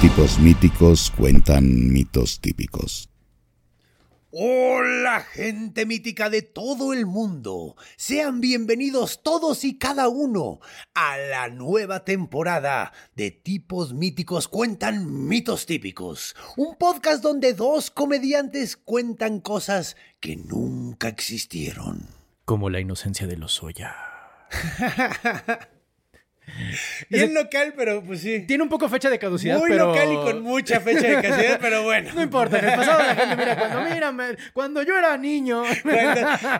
Tipos míticos cuentan mitos típicos. Hola gente mítica de todo el mundo. Sean bienvenidos todos y cada uno a la nueva temporada de Tipos Míticos Cuentan Mitos Típicos. Un podcast donde dos comediantes cuentan cosas que nunca existieron. Como la inocencia de los Oya. Bien local, pero pues sí. Tiene un poco fecha de caducidad, Muy pero... local y con mucha fecha de caducidad, pero bueno. No importa, en el pasado la gente, mira, cuando, mira, me- cuando yo era niño...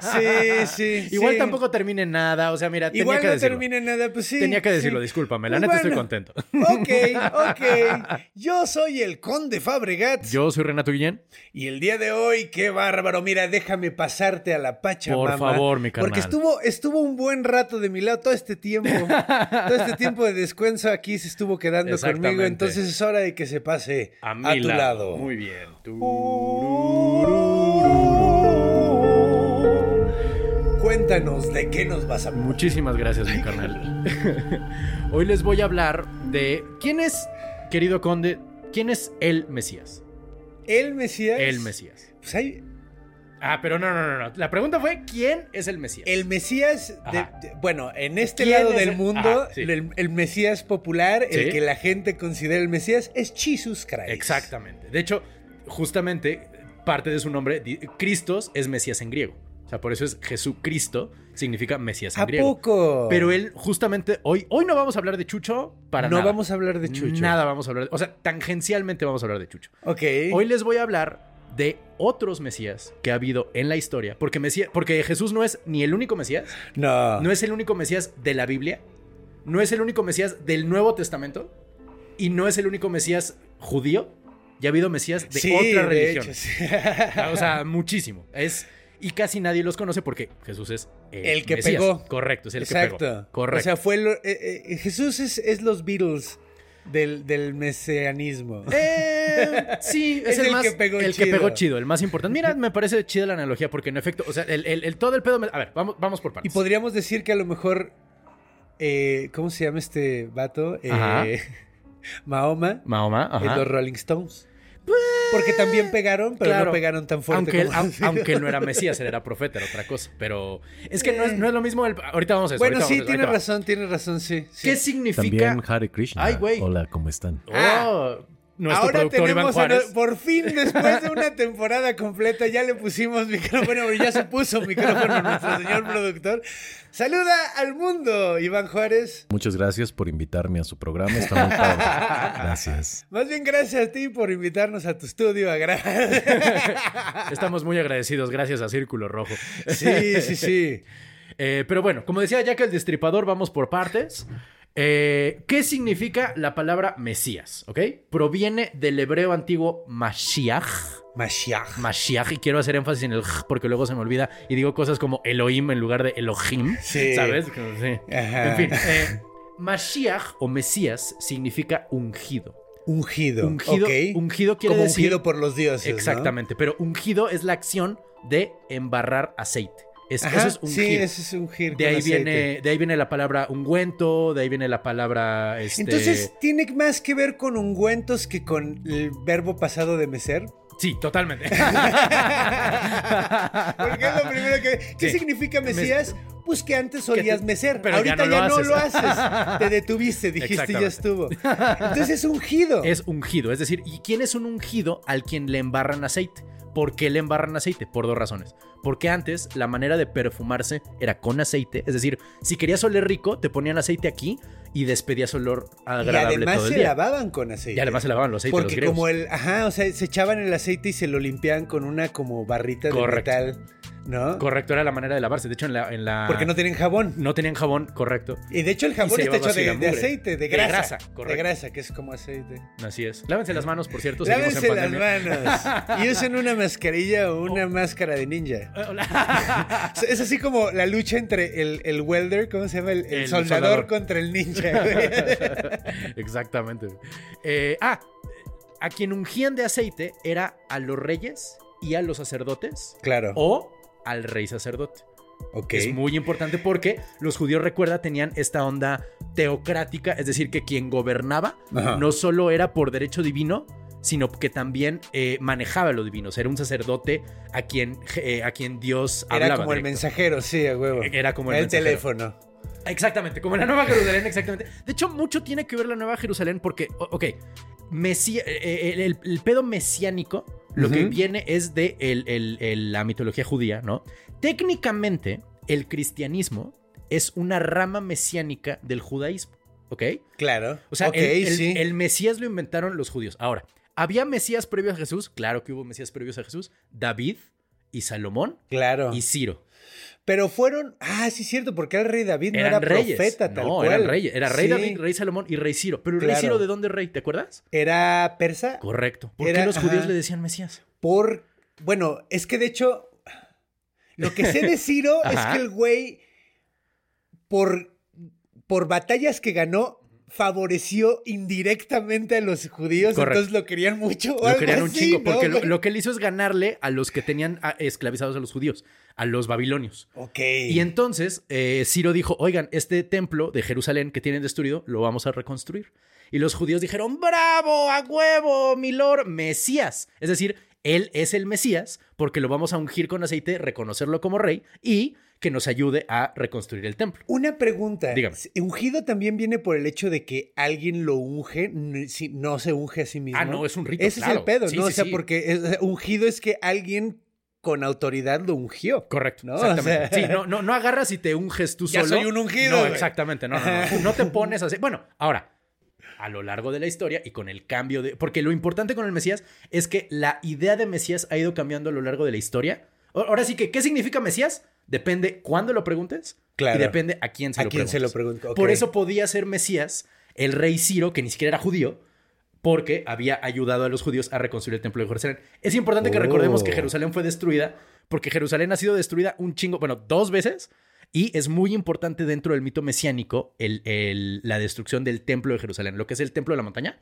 Sí, sí. Igual sí. tampoco termine nada, o sea, mira, Igual tenía que no decirlo. en nada, pues sí. Tenía que decirlo, sí. discúlpame, la Pues neta estoy contento. Ok, ok. Yo soy el Conde Fabregat. Yo soy Renato Guillén. Y el día de hoy, qué bárbaro. Mira, déjame pasarte a la Pachamama. Por favor, mi carnal. Porque estuvo, estuvo un buen rato de mi lado todo este tiempo. todo este tiempo de descuento aquí se estuvo quedando conmigo. Entonces es hora de que se pase a, tu lado. Muy bien. Cuéntanos de qué nos vas a hablar. Muchísimas gracias, mi carnal. Hoy les voy a hablar de quién es, querido conde, quién es el Mesías. El Mesías. El Mesías. Pues hay- Ah, pero no, no, no, no. La pregunta fue quién es el Mesías. El Mesías, de- Ajá. de- bueno, en este ¿Quién lado del el- mundo, Ajá, sí. el, el Mesías popular, el que la gente considera el Mesías, es Jesus Christ. Exactamente. De hecho, justamente parte de su nombre, Cristos, es Mesías en griego. O sea, por eso es Jesucristo, significa Mesías en ¿A griego. poco? Pero él, justamente, hoy, hoy no vamos a hablar de Chucho para no nada. vamos a hablar de Chucho. Nada vamos a hablar. de- o sea, tangencialmente vamos a hablar de Chucho. Ok. Hoy les voy a hablar de otros Mesías que ha habido en la historia. Porque, Mesías, porque Jesús no es ni el único Mesías, No. no es el único Mesías de la Biblia, no es el único Mesías del Nuevo Testamento y no es el único Mesías judío. Ya ha habido Mesías de Sí, otras de religiones. hecho, sí. O sea, muchísimo. Es, y casi nadie los conoce porque Jesús es el, El que Mesías. pegó. Correcto, es el Exacto. que pegó. Correcto. O sea, fue eh, eh, Jesús es, es los Beatles del, del mesianismo. Eh, sí, es, Es el, el más, que pegó el que pegó chido, el más importante. Mira, me parece chida la analogía porque en efecto, o sea, el, el- el- todo el pedo... me- a ver, vamos, vamos por Y partes. podríamos decir que a lo mejor. eh, ¿Cómo se llama este vato? Eh. Mahoma. Mahoma, ajá. los Rolling Stones. Porque también pegaron, pero Claro. no pegaron tan fuerte Aunque como au- aunque él no era Mesías, él era profeta, era otra cosa. Pero es que no es, no es lo mismo. el- ahorita vamos a eso. Bueno, sí, eso, tiene razón, tiene razón, sí. sí. ¿Qué significa? También Hare Krishna. Ay, güey. Hola, ¿cómo están? Oh, nuestro Ahora productor Iván tenemos, a por fin, después de una temporada completa, ya le pusimos micrófono, ya se puso micrófono a nuestro señor productor. Saluda al mundo, Iván Juárez. Muchas gracias por invitarme a su programa. Está muy padre. Gracias. Más bien gracias a ti por invitarnos a tu estudio a grabar. Estamos muy agradecidos, gracias a Círculo Rojo. Sí, sí, sí. Eh, pero bueno, como decía Jack el Destripador, vamos por partes. Eh, ¿Qué significa la palabra Mesías? ¿Ok? Proviene del hebreo antiguo Mashiach. Mashiach. Mashiach, y quiero hacer énfasis en el j, porque luego se me olvida y digo cosas como Elohim en lugar de Elohim. Sí. ¿Sabes? Sí. En fin, eh, Mashiach o Mesías significa ungido. Ungido. Ungido, ok. ungido quiere Como decir. ungido por los dioses. ¿no? Exactamente, pero ungido es la acción de embarrar aceite. Es, Ajá, eso es ungir. Sí, ese es ungir. de con ahí aceite. viene, de ahí viene la palabra ungüento, de ahí viene la palabra este... Entonces, ¿tiene más que ver con ungüentos que con el verbo pasado de mecer? Sí, totalmente. Porque es lo primero que... ¿Qué Sí. significa Mes- Mesías? Pues que antes solías mecer, pero ya ahorita ya lo no lo haces. haces. Te detuviste, dijiste ya estuvo. Entonces es ungido. Es ungido. Es decir, ¿y quién es un ungido al quien le embarran aceite? ¿Por qué le embarran aceite? Por dos razones. Porque antes la manera de perfumarse era con aceite. Es decir, si querías oler rico, te ponían aceite aquí y despedías olor Y agradable además todo el se día. lavaban con aceite. Y además se lavaban los aceites Porque como el, ajá, o sea, se echaban el aceite y se lo limpiaban con una como barrita de metal, ¿no? Correcto, era la manera de lavarse. De hecho, en la. en la- Porque no tenían jabón. no tenían jabón, correcto. Y de hecho el jabón está hecho de, la de aceite, de De grasa. grasa, de correcto. grasa, que es como aceite. Así es. Lávense las manos, por cierto. Lávense en las manos. Y usen una mascarilla o una máscara de ninja. Es así como la lucha entre el, el welder, ¿cómo se llama? El, el El soldador, soldador. contra el ninja. güey. Exactamente. Eh, ah, a quien ungían de aceite era a los reyes y a los sacerdotes claro. o al rey sacerdote. ok. Es muy importante porque los judíos, recuerda, tenían esta onda teocrática, es decir, que quien gobernaba Ajá. no solo era por derecho divino, sino que también eh, manejaba lo divino. O sea, era un sacerdote a quien, eh, a quien Dios Era hablaba. como el mensajero, sí, a huevo. Era como el el mensajero. teléfono. Exactamente, como la Nueva Jerusalén, exactamente. De hecho, mucho tiene que ver la Nueva Jerusalén porque, ok, Mesía- eh, el, el- el pedo mesiánico, lo que viene es de el- el- el- la mitología judía, ¿no? Técnicamente, el cristianismo es una rama mesiánica del judaísmo, ¿ok? Claro. O sea, sí. el Mesías lo inventaron los judíos. Ahora, ¿había Mesías previos a Jesús? Claro que hubo Mesías previos a Jesús. David y Salomón Claro. y Ciro. Pero fueron. Ah, sí, es cierto, porque el rey David no eran era reyes. profeta, tal no, cual. eran reyes. Era rey Sí. David, rey Salomón y rey Ciro. Pero el rey. Ciro, ¿de dónde rey? ¿Te acuerdas? ¿Era persa? Correcto. ¿Por Era- qué los judíos le decían Mesías? Por. Bueno, es que de hecho. Lo que sé de Ciro es que el güey. Por. Por batallas que ganó. Favoreció indirectamente a los judíos, Correcto. entonces lo querían mucho. o Lo algo querían un así, chingo. ¿no, Porque lo, que él hizo es ganarle a los que tenían a- esclavizados a los judíos, a los babilonios. Ok. Y entonces eh, Ciro dijo, oigan, este templo de Jerusalén que tienen destruido, lo vamos a reconstruir. Y los judíos dijeron, bravo, a huevo, mi lord, Mesías. Es decir, él es el Mesías porque lo vamos a ungir con aceite, reconocerlo como rey y que nos ayude a reconstruir el templo. Una pregunta. Dígame. ¿Ungido también viene por el hecho de que alguien lo unge, si no se unge a sí mismo? Ah, no, es un rito, Ese es el pedo, Sí, ¿no? o sea, sí. porque es- ungido es que alguien con autoridad lo ungió. Correcto. ¿No? Exactamente. O sea- Sí, no, no, no agarras y te unges tú Ya solo. soy un ungido, No, exactamente. No, no, no. No te pones así. Bueno, ahora, a lo largo de la historia y con el cambio de. Porque lo importante con el Mesías es que la idea de Mesías ha ido cambiando a lo largo de la historia. Ahora sí que, ¿qué significa Mesías? Depende cuándo lo preguntes Claro. y depende a quién se A lo quién preguntes. se lo pregunto, ok. Por eso podía ser Mesías el rey Ciro, que ni siquiera era judío, porque había ayudado a los judíos a reconstruir el templo de Jerusalén. Es importante que Oh. recordemos que Jerusalén fue destruida, porque Jerusalén ha sido destruida un chingo, bueno, dos veces, y es muy importante dentro del mito mesiánico el- el- la destrucción del templo de Jerusalén, lo que es el templo de la montaña.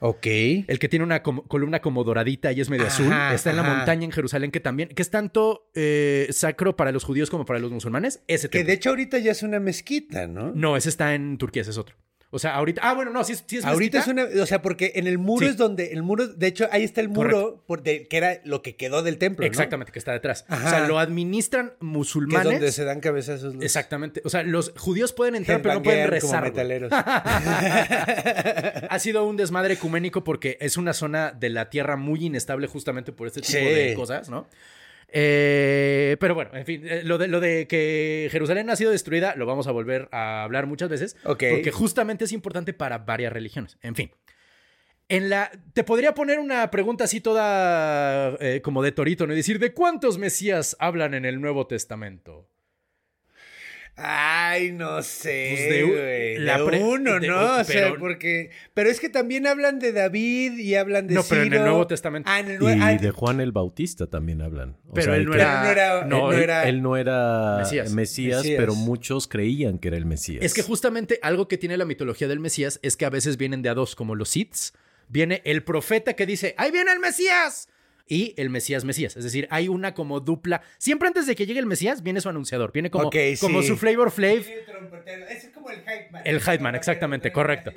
Ok. El que tiene una com- columna como doradita y es medio azul. Está en la ajá. montaña en Jerusalén, que también, que es tanto eh, sacro para los judíos como para los musulmanes. Ese Que templo. de hecho ahorita ya es una mezquita, ¿no? No, ese está en Turquía, ese es otro. O sea, ahorita. Ah, bueno, no, sí, sí es Ahorita es una, o sea, porque en el muro Sí. es donde, el muro, de hecho, ahí está el muro, por de- que era lo que quedó del templo, ¿no? Exactamente, que está detrás. Ajá. O sea, lo administran Que es musulmanes. donde se dan cabezazos los Exactamente. O sea, los judíos pueden entrar, pero no pueden como rezar. güey. metaleros. ha sido un desmadre ecuménico porque es una zona de la tierra muy inestable justamente por este tipo Sí. de cosas, ¿no? Eh, pero bueno, en fin, eh, lo de, lo de que Jerusalén ha sido destruida lo vamos a volver a hablar muchas veces. Porque justamente es importante para varias religiones. En fin. En la, te podría poner una pregunta así toda eh, como de torito, ¿no? Y decir, ¿de cuántos mesías hablan en el Nuevo Testamento? Ay, no sé. Pues de la uno, de- ¿no? O sea, pero- porque. Pero es que también hablan de David y hablan de No, pero en el Ciro. Nuevo Testamento. Ah, en el Y ah, de Juan el Bautista también hablan. O Pero sea, él no era, no era- no, él él, era- él no era Mesías. Mesías, Mesías. pero muchos creían que era el Mesías. Es que justamente algo que tiene la mitología del Mesías es que a veces vienen de a dos, como los Siths. Viene el profeta que dice, ¡ahí viene el Mesías! Y el Mesías Mesías. Es decir, hay una como dupla. Siempre antes de que llegue el Mesías, viene su anunciador. Viene como, como sí. su Flavor Flav. Ese es como el hype man. El Man, exactamente, correcto.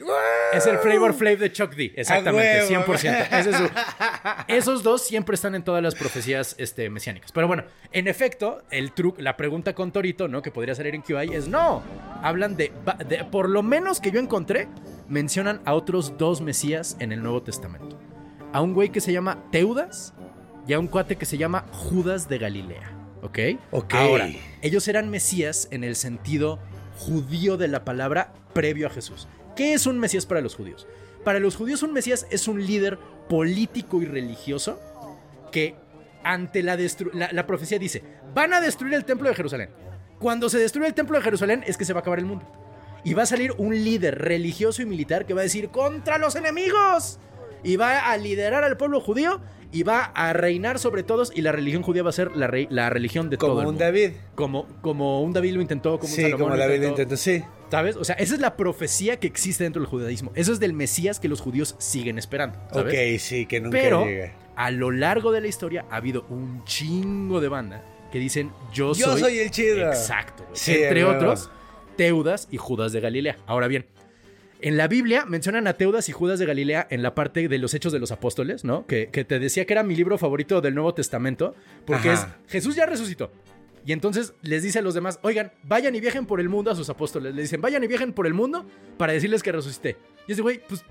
Es el Flavor Flav de Chuck D. Exactamente, A huevo. 100%. Ese es su, Esos dos siempre están en todas las profecías este, mesiánicas. Pero bueno, en efecto, el truco, la pregunta con Torito, ¿no? Que podría salir en QI es no. Hablan de- por lo menos que yo encontré, mencionan a otros dos mesías en el Nuevo Testamento. A un güey que se llama Teudas y a un cuate que se llama Judas de Galilea. ¿Ok? Ok. Ahora, ellos eran mesías en el sentido judío de la palabra previo a Jesús. ¿Qué es un mesías para los judíos? Para los judíos un mesías es un líder político y religioso que ante la, la, la profecía dice, van a destruir el templo de Jerusalén. Cuando se destruye el templo de Jerusalén es que se va a acabar el mundo. Y va a salir un líder religioso y militar que va a decir, contra los enemigos. Y va a liderar al pueblo judío y va a reinar sobre todos y la religión judía va a ser la, rey- la religión de Como todo el un mundo. David. Como, como un David lo intentó, como un Sí, Salomón como lo David lo intentó. intentó, sí. ¿Sabes? O sea, esa es la profecía que existe dentro del judaísmo. Eso es del Mesías que los judíos siguen esperando. ¿sabes? Ok, sí, que nunca Pero a lo largo de la historia ha habido un chingo de banda que dicen yo, Yo soy el chido. Exacto. Sí, Entre otros, Teudas y Judas de Galilea. Ahora bien, en la Biblia mencionan a Teudas y Judas de Galilea en la parte de los Hechos de los Apóstoles, ¿no? Que, que te decía que era mi libro favorito del Nuevo Testamento, porque Ajá. es Jesús ya resucitó. Y entonces les dice a los demás, oigan, vayan y viajen por el mundo a sus apóstoles. Le dicen, vayan y viajen por el mundo para decirles que resucité. Y ese güey, pues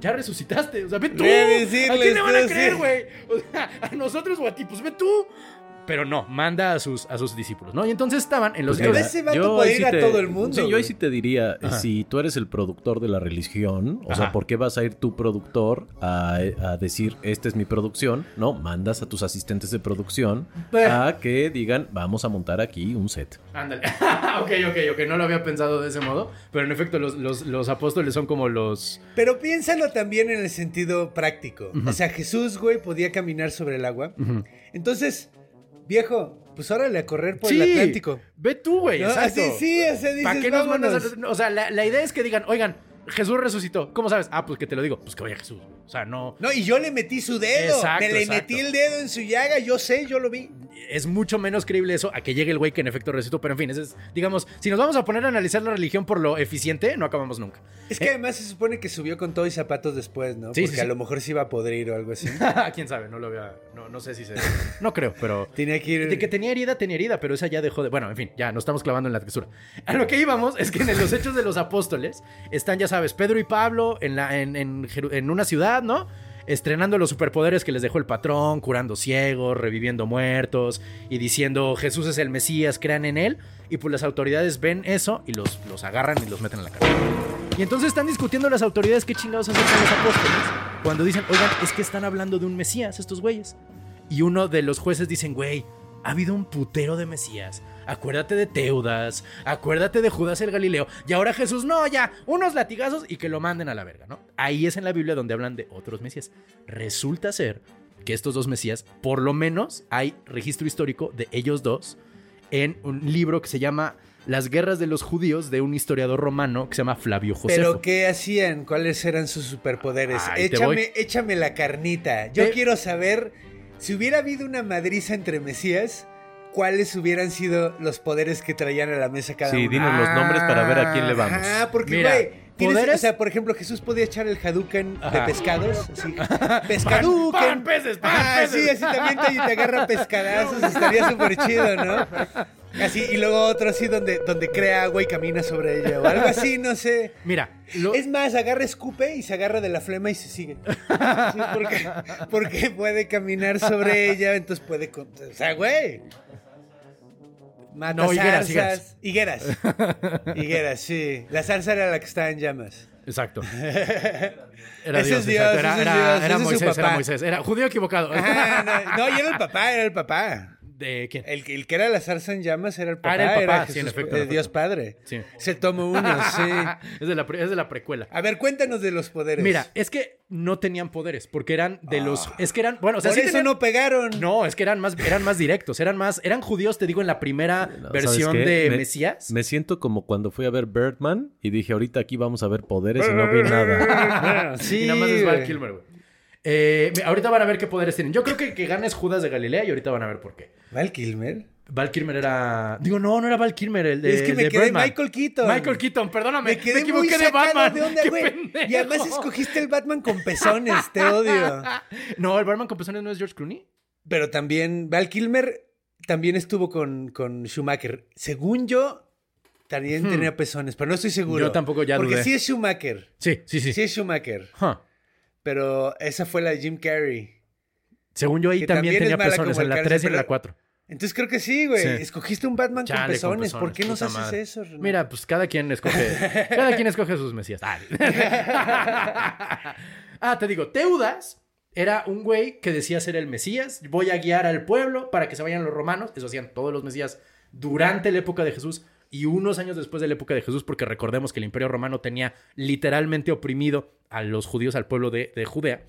ya resucitaste. O sea, ve tú. A ¿A decirles quién le van a creer, güey? O sea, a nosotros o a ti, pues ve tú. Pero no, manda a sus, a sus discípulos, ¿no? Y entonces estaban en los Pero hechos- ese vato yo puede ahí ir sí a te- todo el mundo. Sí, yo ahí sí te diría, Ajá. si tú eres el productor de la religión, o Ajá. sea, ¿por qué vas a ir tu productor a, a decir, esta es mi producción? No, mandas a tus asistentes de producción Pues- a que digan, vamos a montar aquí un set. Ándale. ok, ok, ok. No lo había pensado de ese modo. Pero en efecto, los, los- los apóstoles son como los. Pero piénsalo también en el sentido práctico. O sea, Jesús, güey, podía caminar sobre el agua. Entonces, viejo, pues órale a correr por el Atlántico. Ve tú, güey. ¿No? Exacto. Así, sí, o sea, dices, ¿Para qué nos mandas vámonos. a- O sea, la, la idea es que digan, oigan, Jesús resucitó. ¿Cómo sabes? Ah, pues que te lo digo. Pues que vaya Jesús. O sea, no. No, y yo le metí su dedo. Exacto, Me le exacto. metí el dedo en su llaga. Yo sé, yo lo vi. Es mucho menos creíble eso a que llegue el güey que en efecto resucitó. Pero en fin, ese es, digamos, si nos vamos a poner a analizar la religión por lo eficiente, no acabamos nunca. Es que además se supone que subió con todo y zapatos después, ¿no? Sí, Porque sí, a sí. lo mejor se iba a podrir o algo así. Quién sabe, no lo vea. No, no sé si se. No creo, pero. Tenía que ir. De que tenía herida, tenía herida, pero esa ya dejó de. Bueno, en fin, ya nos estamos clavando en la textura. A lo que íbamos es que en los hechos de los apóstoles están, ya sabes, Pedro y Pablo en, en, en una ciudad, ¿no? Estrenando los superpoderes que les dejó el patrón, curando ciegos, reviviendo muertos y diciendo Jesús es el Mesías, crean en él. Y pues las autoridades ven eso y los, los agarran y los meten en la cárcel. Y entonces están discutiendo las autoridades qué chingados hacer con los apóstoles. Cuando dicen, oigan, es que están hablando de un Mesías estos güeyes. Y uno de los jueces dicen, güey, ha habido un putero de Mesías. Acuérdate de Teudas, acuérdate de Judas el Galileo. Y ahora Jesús, no, ya, unos latigazos y que lo manden a la verga, ¿no? Ahí es en la Biblia donde hablan de otros Mesías. Resulta ser que estos dos Mesías, por lo menos hay registro histórico de ellos dos en un libro que se llama Las guerras de los judíos de un historiador romano que se llama Flavio Josefo. ¿Pero qué hacían? ¿Cuáles eran sus superpoderes? Te échame, la carnita. Yo quiero saber si hubiera habido una madriza entre Mesías, ¿cuáles hubieran sido los poderes que traían a la mesa cada Sí, uno? dinos los nombres para ver a quién le vamos. Ajá, porque, Mira, güey, tienes- poderes- o sea, por ejemplo, Jesús podía echar el Hadouken Ajá. de pescados, así, pescaduken. Pan, pan, peces, pan, Ah, peces. sí, así también te, te agarra pescadazos, estaría súper chido, ¿no? Así, y luego otro así donde, donde crea agua y camina sobre ella, o algo así, no sé. Mira, lo- Es más, agarra escupe y se agarra de la flema y se sigue. Sí, porque, porque puede caminar sobre ella, entonces puede... O sea, güey. Mata No, higueras, zarzas. Higueras. Higueras, sí. La zarza era la que estaba en llamas. Exacto. Era Ese Dios, es Dios, exacto. Era, es era- Dios, era Moisés, era. Moisés. Era judío equivocado. No, no, y era el papá, era el papá. ¿De quién? El, que- el que era la zarza en llamas era el papá. Ah, era el papá, sí, Jesús, en efecto, eh, en Dios. Padre. Sí. Se tomó uno, sí. es, de la, pre- es de la precuela. A ver, cuéntanos de los poderes. Mira, es que no tenían poderes, porque eran de los... Es que eran... Bueno, o sea, Ah. Por sí eso tenían- no pegaron. No, es que eran más, eran más directos, eran más... Eran judíos, te digo, en la primera No, ¿sabes versión de Me- Mesías. Me siento como cuando fui a ver Birdman y dije, ahorita aquí vamos a ver poderes y no vi nada. Sí, y nada más es Val. Kilmer, güey. Eh, ahorita van a ver qué poderes tienen. Yo creo que que gana es Judas de Galilea y ahorita van a ver por qué. ¿Val Kilmer? Val Kilmer era. Digo, no, no era Val Kilmer, el de. es que me quedé Birdman. Michael Keaton. Michael Keaton, perdóname. Me quedé equivoqué muy de Batman. de onda. Y además escogiste el Batman con pezones, te odio. No, el Batman con pezones no es George Clooney. Pero también Val Kilmer también estuvo con, con Schumacher. Según yo, también tenía pezones, pero no estoy seguro. Hmm. Yo tampoco ya Porque dudé. sí es Schumacher. Sí, sí, sí. Sí es Schumacher. Huh. Pero esa fue la de Jim Carrey. Según yo ahí también, tenía pezones, en la cárcel, 3 y en la 4. Entonces creo que sí, güey. Sí. Escogiste un Batman Chale, con, pezones. pezones, ¿Por qué nos haces madre. eso? Renato? Mira, pues cada quien escoge. cada quien escoge sus mesías. Ah. ah, te digo, Teudas era un güey que decía ser el Mesías. Voy a guiar al pueblo para que se vayan los romanos. Eso hacían todos los Mesías durante la época de Jesús y unos años después de la época de Jesús, porque recordemos que el Imperio Romano tenía literalmente oprimido a los judíos, al pueblo de, de Judea.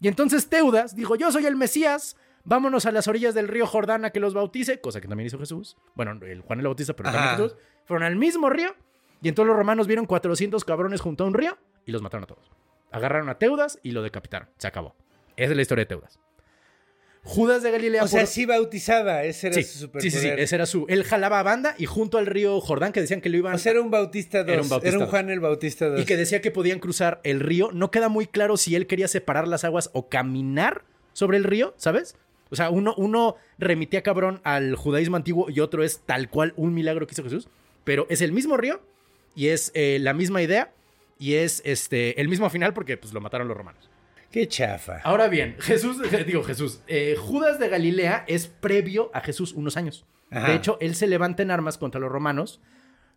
Y entonces Teudas dijo, yo soy el Mesías, vámonos a las orillas del río Jordán a que los bautice, cosa que también hizo Jesús. Bueno, el Juan el Bautista, pero también. Jesús. Fueron al mismo río y entonces los romanos vieron 400 cabrones junto a un río y los mataron a todos. Agarraron a Teudas y lo decapitaron. Se acabó. Esa es la historia de Teudas. Judas de Galilea. O sea, por- sí bautizaba. Ese era sí, su sí, superpoder. sí, sí, ese era su. Él jalaba a banda y junto al río Jordán, que decían que lo iban O sea, era un Bautista 2. Era un Bautista Era un. Juan el Bautista 2. y que decía que podían cruzar el río. No queda muy claro si él quería separar las aguas o caminar sobre el río, ¿sabes? O sea, uno, uno remitía cabrón al judaísmo antiguo y otro es tal cual un milagro que hizo Jesús. Pero es el mismo río y es eh, la misma idea y es este el mismo final porque pues lo mataron los romanos. Qué chafa. Ahora bien, Jesús, digo Jesús, eh, Judas de Galilea es previo a Jesús unos años. Ajá. De hecho, él se levanta en armas contra los romanos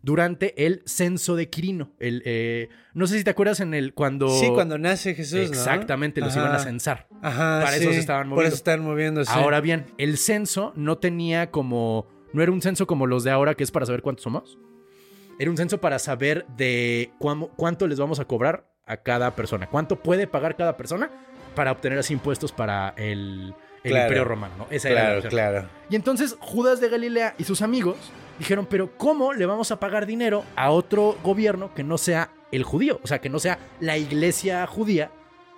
durante el censo de Quirino. El, eh, no sé si te acuerdas en el cuando... Sí, cuando nace Jesús, ¿no? Exactamente, los iban a censar. Ajá, Para sí. eso se estaban Por moviendo. eso estaban moviendo, sí. Ahora bien, el censo no tenía como... No era un censo como los de ahora, que es para saber cuántos somos. Era un censo para saber de cuánto les vamos a cobrar a cada persona. Cuánto puede pagar cada persona para obtener así impuestos para el, el Claro. Imperio Romano. ¿no? Esa era la Claro, claro. Y entonces Judas de Galilea y sus amigos dijeron, pero ¿cómo le vamos a pagar dinero a otro gobierno que no sea el judío? O sea, que no sea la iglesia judía.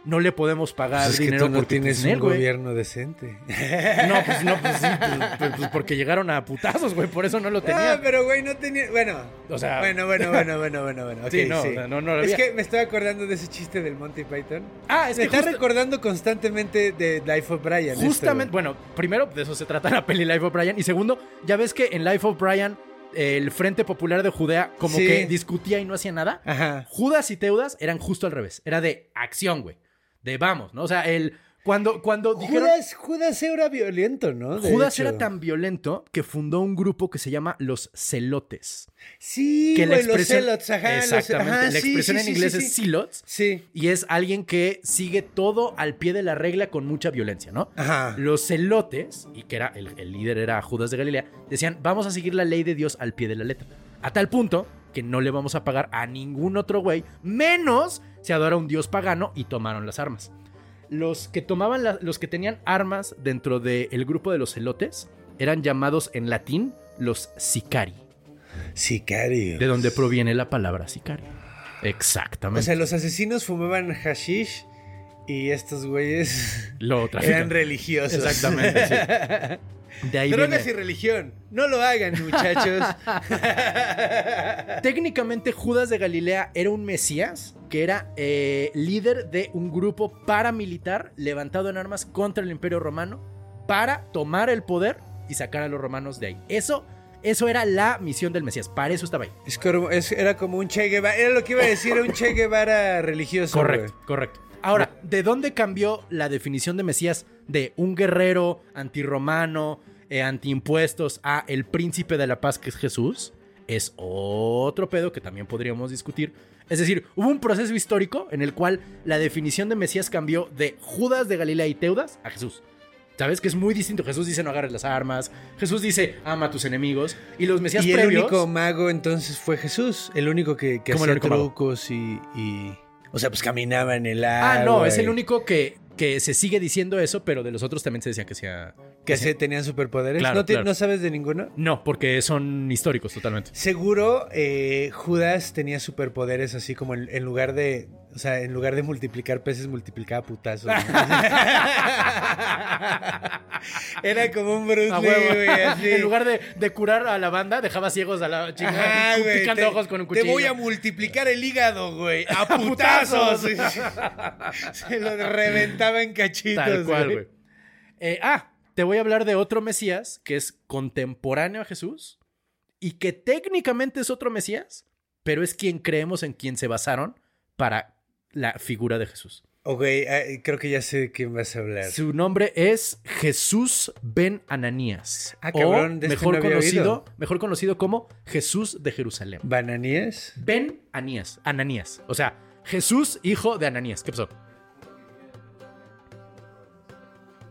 No le podemos pagar Pues es que dinero tú no porque tienes pues, él, un gobierno decente. No, pues no, pues sí, pues, pues, pues porque llegaron a putazos, güey, por eso no lo Ah, tenía. pero güey, no tenía. Bueno. O sea- Bueno, bueno, bueno, bueno, bueno, bueno. Sí, no, no, no lo Es había. que me estoy acordando de ese chiste del Monty Python. Ah, es me que estás justa- recordando constantemente de Life of Brian. esto, Justamente, bueno, primero, de eso se trata la peli Life of Brian. Y segundo, ya ves que en Life of Brian, el Frente Popular de Judea como Sí. que discutía y no hacía nada. Ajá. Judas y Teudas eran justo al revés. Era de acción, güey. De vamos, ¿no? O sea, el. Cuando, cuando dijeron. Judas, Judas era violento, ¿no? De Judas hecho. era tan violento que fundó un grupo que se llama los Celotes. Sí, que güey, los celots, ajá. los- Exactamente. ajá, la expresión sí, en sí, inglés sí, es sí. zealots. Sí. Y es alguien que sigue todo al pie de la regla con mucha violencia, ¿no? Ajá. Los celotes, y que era el, el líder era Judas de Galilea, decían, vamos a seguir la ley de Dios al pie de la letra. A tal punto que no le vamos a pagar a ningún otro güey, menos si adora a un dios pagano y tomaron las armas. Los que tomaban la- los que tenían armas dentro del grupo de los celotes eran llamados en latín los sicari, Sicario. de donde proviene la palabra sicario. Exactamente. O sea, los asesinos fumaban hashish y estos güeyes Lo eran religiosos. Exactamente, sí. De ahí Drogas y viene. religión. No lo hagan, muchachos. Técnicamente Judas de Galilea era un mesías que era eh, líder de un grupo paramilitar levantado en armas contra el imperio romano para tomar el poder y sacar a los romanos de ahí. Eso, eso era la misión del mesías. Para eso estaba ahí. Es como- es- era como un Che Guevara. Era lo que iba a decir, era un Che Guevara religioso. Correcto, correcto. Ahora, ¿de dónde cambió la definición de Mesías de un guerrero antirromano, eh, antiimpuestos, a el príncipe de la paz que es Jesús? Es otro pedo que también podríamos discutir. Es decir, hubo un proceso histórico en el cual la definición de Mesías cambió de Judas de Galilea y Teudas a Jesús. ¿Sabes? Que es muy distinto. Jesús dice no agarres las armas. Jesús dice ama a tus enemigos. Y los Mesías Y el previos... único mago entonces fue Jesús. El único que, que ¿Cómo el hacía trucos y, y- O sea, pues caminaba en el agua. Ah, no, es el único que, que se sigue diciendo eso, pero de los otros también se decía que sea... Que se tenían superpoderes. Claro, ¿No, te- claro. ¿No sabes de ninguno? No, porque son históricos totalmente. Seguro eh, Judas tenía superpoderes así como en, en lugar de... O sea, en lugar de multiplicar peces, multiplicaba putazos. ¿no? Era como un Bruce Lee, huevo. güey, así. en lugar de, de curar a la banda, dejaba ciegos a la Ajá, güey, picando te- ojos con un cuchillo. Te voy a multiplicar el hígado, güey. A putazos. Se lo reventaba en cachitos. Tal cual, güey. Eh, ah, te voy a hablar de otro Mesías que es contemporáneo a Jesús y que técnicamente es otro Mesías, pero es quien creemos en quien se basaron para la figura de Jesús. Ok, ah, creo que ya sé de quién vas a hablar. Su nombre es Jesús ben Ananías. Ah, cabrón, de o este mejor no había conocido, oído. mejor conocido como Jesús de Jerusalén. ¿Bananías? Ben Anías, Ananías. O sea, Jesús, hijo de Ananías. ¿Qué pasó?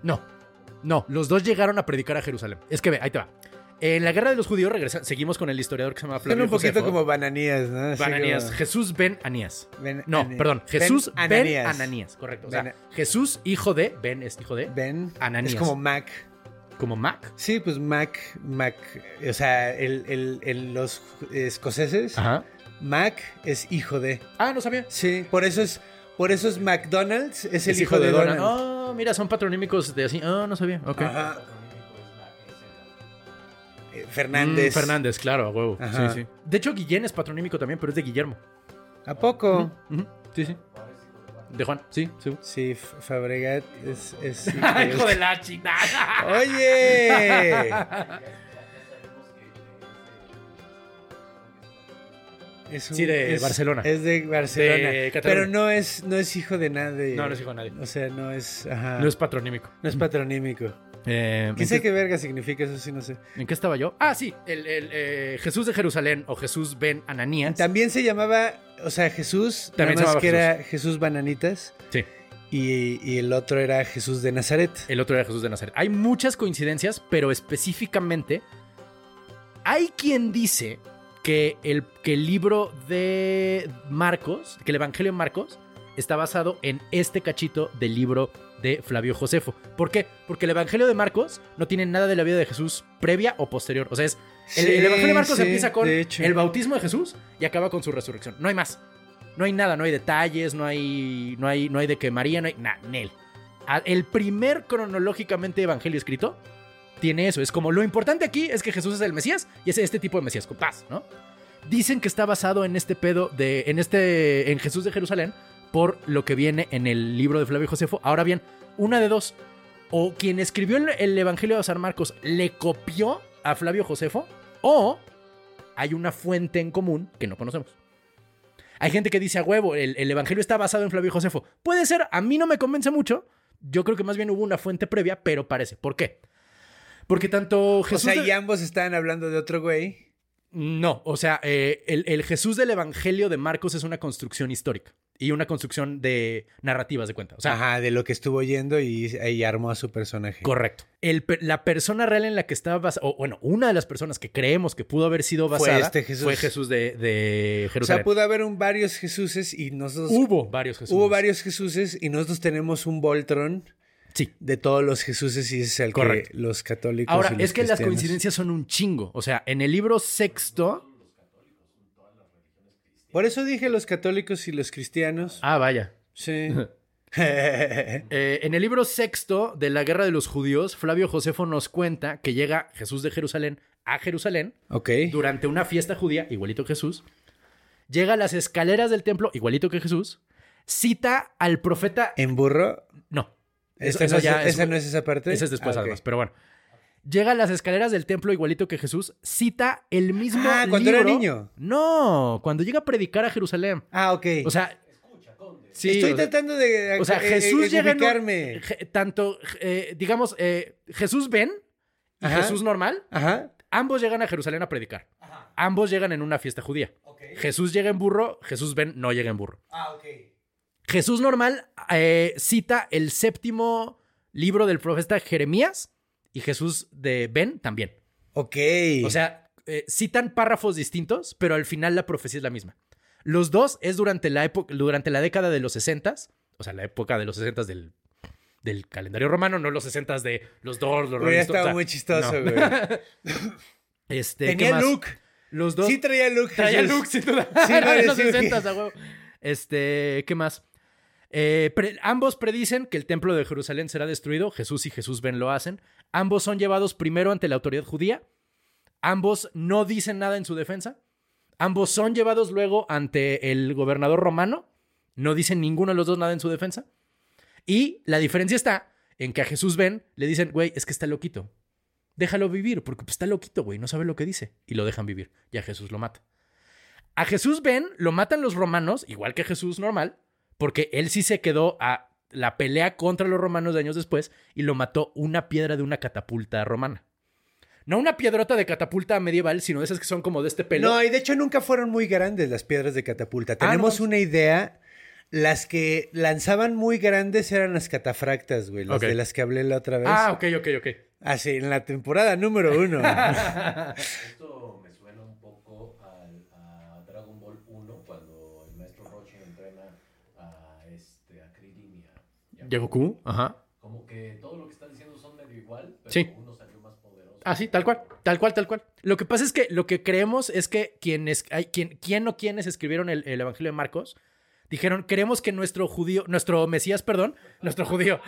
No, no, los dos llegaron a predicar a Jerusalén. Es que ve, ahí te va. En la guerra de los judíos, regresa, seguimos con el historiador que se llama Flavio un poquito Josefo. como Bananías, ¿no? Así Ben Anías. como- Jesús ben Anías. Ben no, Ani- perdón. Jesús ben Ananías. Ananías. correcto. O sea, Ben- Jesús, hijo de. Ben es hijo de. Ben. Ananías. Es como Mac. Como Mac. Sí, pues Mac, Mac, o sea, el, el- el- los escoceses, Ajá. Mac es hijo de. Ah, no sabía. Sí, por eso es, por eso es McDonald's, es el hijo, de, Donald. Oh, mira, son patronímicos de así. Ah, no sabía. Ok. Ajá. Eh, Fernández. Mm, Fernández, claro, a huevo. Ajá. Sí, sí. De hecho, Guillén es patronímico también, pero es de Guillermo. ¿A poco? Sí, sí. De Juan, sí, sí. Sí, Fabregat es... es Hijo de la chingada. ¡Oye! Es un- Sí, de es- Barcelona. Es de Barcelona. De pero no es, no es hijo de nadie. No, no es hijo de nadie. O sea, no es. Ajá. No es patronímico. No es patronímico. Eh, ¿Quién ¿en, sabe qué, qué verga significa eso? Sí, no sé. en qué estaba yo? Ah, sí, el, el, eh, Jesús de Jerusalén o Jesús ben Ananías. También se llamaba, o sea, Jesús, También nada más que era Jesús Bananitas Sí, y, y el otro era Jesús de Nazaret. el otro era Jesús de Nazaret. Hay muchas coincidencias, pero específicamente hay quien dice que el, que el libro de Marcos, que el Evangelio de Marcos, está basado en este cachito del libro de Flavio Josefo. ¿Por qué? Porque el Evangelio de Marcos no tiene nada de la vida de Jesús previa o posterior. O sea, es el, Sí, el Evangelio de Marcos sí, empieza con el bautismo de Jesús y acaba con su resurrección. No hay más. No hay nada, no hay detalles, no hay, no hay, no hay de que María, no hay nada, Nel. El primer cronológicamente evangelio escrito tiene eso. Es como lo importante aquí es que Jesús es el Mesías y es este tipo de Mesías, con paz, ¿no? Dicen que está basado en este pedo de, en este, en Jesús de Jerusalén por lo que viene en el libro de Flavio Josefo. Ahora bien, una de dos. O quien escribió el, el Evangelio de San Marcos le copió a Flavio Josefo o hay una fuente en común que no conocemos. Hay gente que dice a huevo, el, el Evangelio está basado en Flavio Josefo. Puede ser, a mí no me convence mucho. Yo creo que más bien hubo una fuente previa, pero parece. ¿Por qué? Porque tanto O Jesús... sea, de- y ambos estaban hablando de otro güey. No, o sea, eh, el, el Jesús del Evangelio de Marcos es una construcción histórica y una construcción de narrativas de cuenta. O sea, Ajá, de lo que estuvo oyendo y, y armó a su personaje. correcto. El la persona real en la que estaba basada, o bueno, una de las personas que creemos que pudo haber sido Fue basada este Jesús. fue Jesús de, de O sea, Jerusalén. pudo haber un varios Jesuses y nosotros... Hubo varios Jesús. Hubo varios Jesuses y nosotros tenemos un Voltron Sí. de todos los Jesuses y ese es el Correcto. que los católicos Ahora, y los es que las coincidencias son un chingo. O sea, en el libro sexto. Por eso dije los católicos y los cristianos. Ah, vaya. Sí. Eh, en el libro sexto de la guerra de los judíos, Flavio Josefo nos cuenta que llega Jesús de Jerusalén a Jerusalén ok. durante una fiesta judía, igualito que Jesús. Llega a las escaleras del templo, igualito que Jesús. Cita al profeta. ¿En burro? No. ¿Esta Eso no, es, esa no es esa parte? Ese es después, Ah, además. Pero bueno. Llega a las escaleras del templo, igualito que Jesús. Cita el mismo. Ah, cuando era libro- niño. No, cuando llega a predicar a Jerusalén. Ah, ok. O sea. Sí, Estoy o sea- tratando de O sea, Jesús llega tanto, eh, digamos, eh, Jesús ven y Ajá. Jesús normal, Ajá. ambos llegan a Jerusalén a predicar. Ambos llegan en una fiesta judía. Jesús llega en burro, Jesús ven no llega en burro. Ah, ok. Jesús normal eh, cita el séptimo libro del profeta Jeremías y Jesús de Ben también. Ok. O sea, eh, citan párrafos distintos, pero al final la profecía es la misma. Los dos es durante la época, durante la década de los 60 o sea, la época de los 60 del, del calendario romano, no los 60 de los Doors, los Rolling Stones, o sea, muy chistoso, no. güey. Este, ¿qué Tenía look. Los dos Sí traía look. traía look, sin duda. Sí, no, los sí, 60 a huevo. Este, ¿qué más? Eh, ambos predicen que el templo de Jerusalén será destruido. Jesús y Jesús ven lo hacen. Ambos son llevados primero ante la autoridad judía. Ambos no dicen nada en su defensa. Ambos son llevados luego ante el gobernador romano. No dicen ninguno de los dos nada en su defensa. Y la diferencia está en que a Jesús ven, le dicen, güey, es que está loquito. Déjalo vivir, porque pues, está loquito, güey, no sabe lo que dice. Y lo dejan vivir. Y a Jesús lo mata. A Jesús ven, lo matan los romanos, igual que a Jesús normal, porque él sí se quedó a la pelea contra los romanos de años después y lo mató una piedra de una catapulta romana. No una piedrota de catapulta medieval, sino de esas que son como de este pelo. No, y de hecho nunca fueron muy grandes las piedras de catapulta. Tenemos no. una idea. Las que lanzaban muy grandes eran las catafractas, güey. Las de las que hablé la otra vez. ah, ok, ok, ok. Así, en la temporada número uno. Esto me suena un poco al, a Dragon Ball 1 cuando el maestro Roshi entrena a, este, a Krillin y a, y a ¿Y a Goku? Ajá. Como que todo lo que están diciendo son medio igual, pero Sí. uno salió más poderoso. Ah, sí, tal cual, tal cual, tal cual. Lo que pasa es que lo que creemos es que quienes, hay, quien, quién o quienes escribieron el, el Evangelio de Marcos dijeron, queremos que nuestro judío, nuestro Mesías, perdón, nuestro judío.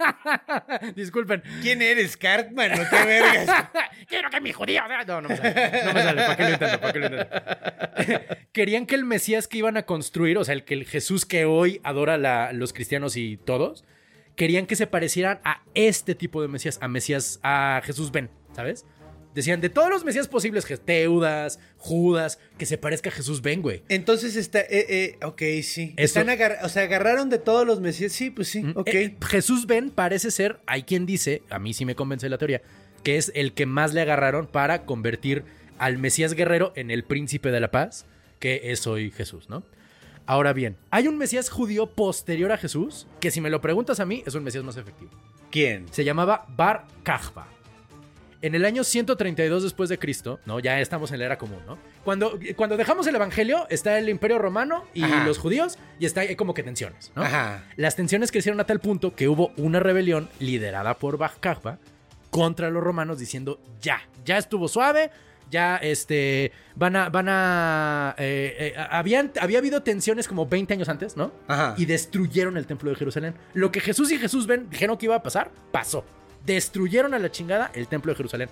Disculpen. ¿Quién eres, Cartman? ¿O qué vergas? Quiero que mi judío. No, no me sale. No me sale. ¿Para qué lo intento? ¿Para qué lo intento? Querían que el Mesías que iban a construir, o sea, el que el Jesús que hoy adora la- los cristianos y todos, querían que se parecieran a este tipo de Mesías, a Mesías, a Jesús Ben, ¿sabes? Decían, de todos los Mesías posibles, Teudas, Judas, que se parezca a Jesús Ben, güey. Entonces está, eh, eh, ok, sí. Eso- Están agar- o sea, agarraron de todos los mesías. Sí, pues sí, ok. Eh, Jesús Ben parece ser, hay quien dice, a mí sí me convence la teoría, que es el que más le agarraron para convertir al Mesías guerrero en el príncipe de la paz, que es hoy Jesús, ¿no? Ahora bien, hay un Mesías judío posterior a Jesús, que si me lo preguntas a mí, es un Mesías más efectivo. ¿Quién? Se llamaba Bar Kajba. En el año 132 después de Cristo, ¿no? Ya estamos en la era común, ¿no? Cuando, cuando dejamos el Evangelio, está el Imperio Romano y Ajá. los judíos, y está hay como que tensiones, ¿no? Ajá. Las tensiones crecieron a tal punto que hubo una rebelión liderada por Bar Kajba contra los romanos diciendo ya, ya estuvo suave, ya este, van a, van a, eh, eh, habían, había habido tensiones como 20 años antes, ¿no? Ajá. Y destruyeron el templo de Jerusalén. Lo que Jesús y Jesús ven, dijeron que iba a pasar, pasó. Destruyeron a la chingada el templo de Jerusalén.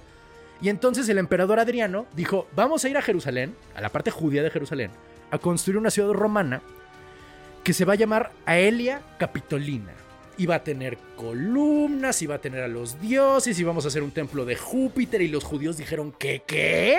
Y entonces el emperador Adriano dijo, vamos a ir a Jerusalén, a la parte judía de Jerusalén, a construir una ciudad romana que se va a llamar Aelia Capitolina. Y va a tener columnas, y va a tener a los dioses, y vamos a hacer un templo de Júpiter. Y los judíos dijeron, ¿qué? ¿Qué?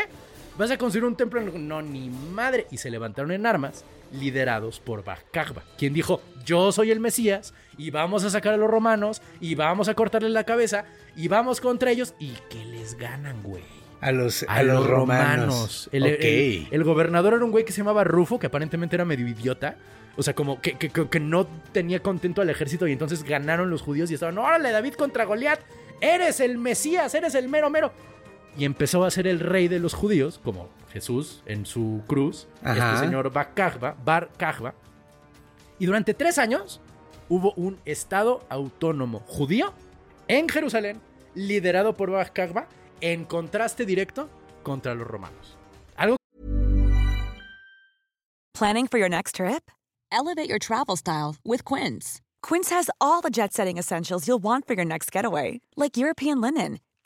¿Vas a construir un templo? No, ni madre. Y se levantaron en armas, liderados por Bacagba, quien dijo, yo soy el Mesías, y vamos a sacar a los romanos, y vamos a cortarles la cabeza, y vamos contra ellos, y que les ganan, güey. A los, A, los romanos. El, ok. el- el gobernador era un güey que se llamaba Rufo, que aparentemente era medio idiota. O sea, como que, que- que- que no tenía contento al ejército y entonces ganaron los judíos y estaban, órale, David contra Goliat, eres el Mesías, eres el mero mero. Y empezó a ser el rey de los judíos, como Jesús en su cruz, Ajá. este señor Bar Kajba. Y durante tres años hubo un estado autónomo judío en Jerusalén, liderado por Bar Kajba, en contraste directo contra los romanos. Algo Planning for your next trip? Elevate your travel style with Quince. Quince has all the jet setting essentials you'll want for your next getaway, like European linen,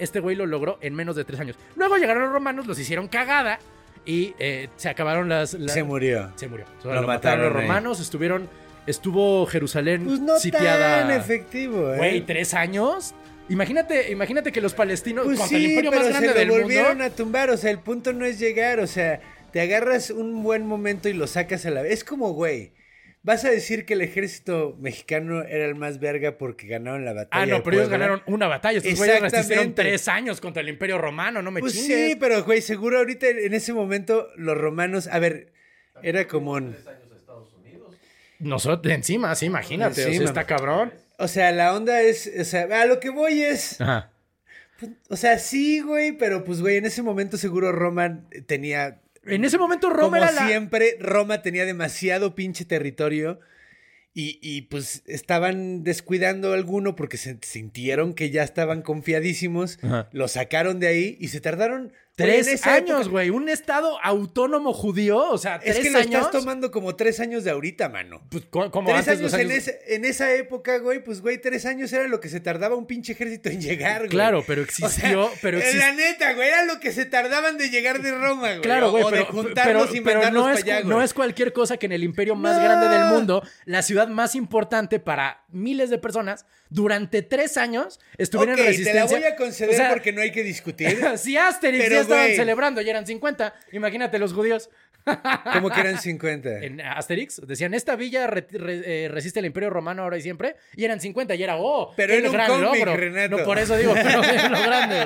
este güey lo logró en menos de tres años. Luego llegaron los romanos, los hicieron cagada y eh, se acabaron las... las- Se murió. Se murió. Lo lo, mataron los ahí. romanos, estuvieron... Estuvo Jerusalén Pues no sitiada... tan efectivo, ¿eh? Güey, tres años. Imagínate, imagínate que los palestinos, Pues contra el imperio pero más grande se del lo volvieron mundo... a tumbar. O sea, el punto no es llegar. O sea, te agarras un buen momento y lo sacas a la vez. Es como, güey, vas a decir que el ejército mexicano era el más verga porque ganaron la batalla. Ah, no, de pero ellos ganaron una batalla. Estos güeyes resistieron tres años contra el imperio romano, no me Pues chingues. sí, pero güey, seguro ahorita en ese momento los romanos, a ver, era como un- Nosotros encima, sí, imagínate. o sea, Encima. está cabrón. O sea, la onda es, o sea, a lo que voy es, Ajá. o sea, sí, güey, pero pues, güey, en ese momento seguro Roma tenía, En ese momento como Roma era la... siempre, Roma tenía demasiado pinche territorio y, y, pues estaban descuidando alguno porque se sintieron que ya estaban confiadísimos, Ajá. lo sacaron de ahí y se tardaron Tres esa años, güey. Un estado autónomo judío. O sea, Es tres que lo años. estás tomando como tres años de ahorita, mano. Pues, co- como Tres antes años, En, ese- en esa época, güey, pues, güey, tres años era lo que se tardaba un pinche ejército en llegar, güey. Claro, pero O existió, sea, pero en exist- La neta, güey, era lo que se tardaban de llegar de Roma, güey. Claro, o- güey, o pero, de pero- y pero no, para es, allá, no es cualquier cosa que en el imperio más No. grande del mundo, la ciudad más importante para miles de personas, durante tres años estuvieron Ok, en te resistencia. la voy a conceder O sea, porque no hay que discutir. si Asterix Pero, estaban celebrando y eran 50, imagínate los judíos. Como que eran 50. En Asterix decían, esta villa re- re- eh, resiste el imperio romano ahora y siempre, y eran 50, y era, oh, Pero era un gran cómic, logro. Renato. No, por eso digo, pero es lo grande.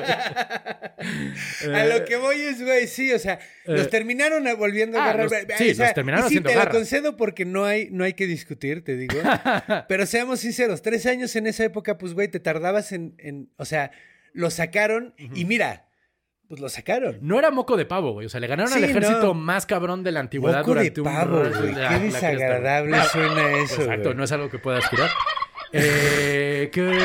A lo que voy es, güey, sí, o sea, los terminaron volviendo a ah, agarrar. los- sí, O sea, los terminaron sí, haciendo te garra. lo concedo porque no hay, no hay que discutir, te digo. Pero seamos sinceros, tres años en esa época, pues, güey, te tardabas en, en- o sea, lo sacaron y mira, pues lo sacaron. No era moco de pavo, güey. O sea, le ganaron al ejército no. más cabrón de la antigüedad Moco de durante un pavo, la- güey. la- Qué desagradable suena eso, Exacto, güey. no es algo que pueda aspirar. Eh, que-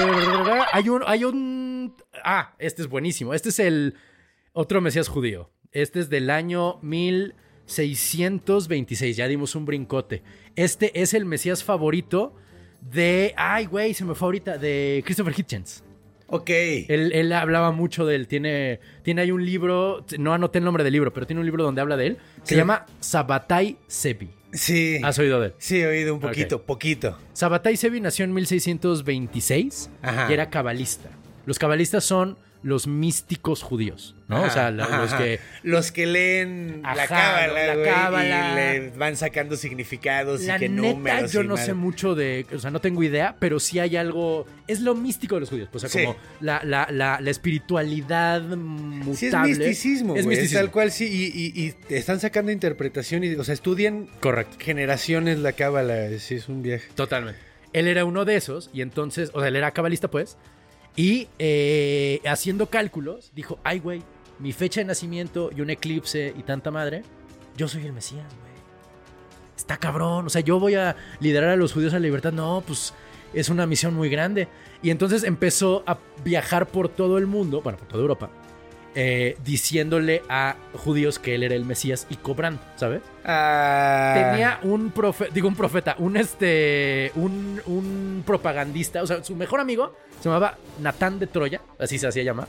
hay un, hay un. Ah, este es buenísimo. Este es el otro Mesías judío. Este es del año 1626. Ya dimos un brincote. Este es el Mesías favorito de. Ay, güey, se me fue ahorita. De Christopher Hitchens. Ok. Él, él hablaba mucho de él. Tiene, tiene ahí un libro. No anoté el nombre del libro, pero tiene un libro donde habla de él. Se llama Sabatai Sebi. Sí. ¿Has oído de él? Sí, he oído un poquito, poquito. Sabatai Sebi nació en 1626 Ajá. y era cabalista. Los cabalistas son los místicos judíos, ¿no? Ajá, o sea, la- los que... Los que leen la cábala, la güey, cábala. y le van sacando significados La y que neta, números yo no sé mucho de... O sea, no tengo idea, pero sí hay algo... Es lo místico de los judíos. O sea, Sí. como la, la, espiritualidad mutable. Sí, es misticismo, Es güey, es misticismo. tal cual, sí, y, y- y están sacando interpretación, y, o sea, estudian Correcto. generaciones la cábala, sí, es un viaje. Totalmente. Él era uno de esos y entonces, o sea, él era cabalista pues, y eh, haciendo cálculos, dijo, ay güey, mi fecha de nacimiento y un eclipse y tanta madre, yo soy el Mesías, güey. Está cabrón, o sea, yo voy a liderar a los judíos a la libertad. No, pues es una misión muy grande. Y entonces empezó a viajar por todo el mundo, bueno, por toda Europa, eh, diciéndole a judíos que él era el Mesías y cobrando, ¿sabes? Ah, Tenía un profeta, digo un profeta, un este, un, un propagandista, o sea, su mejor amigo se llamaba Natán de Troya, así se hacía llamar.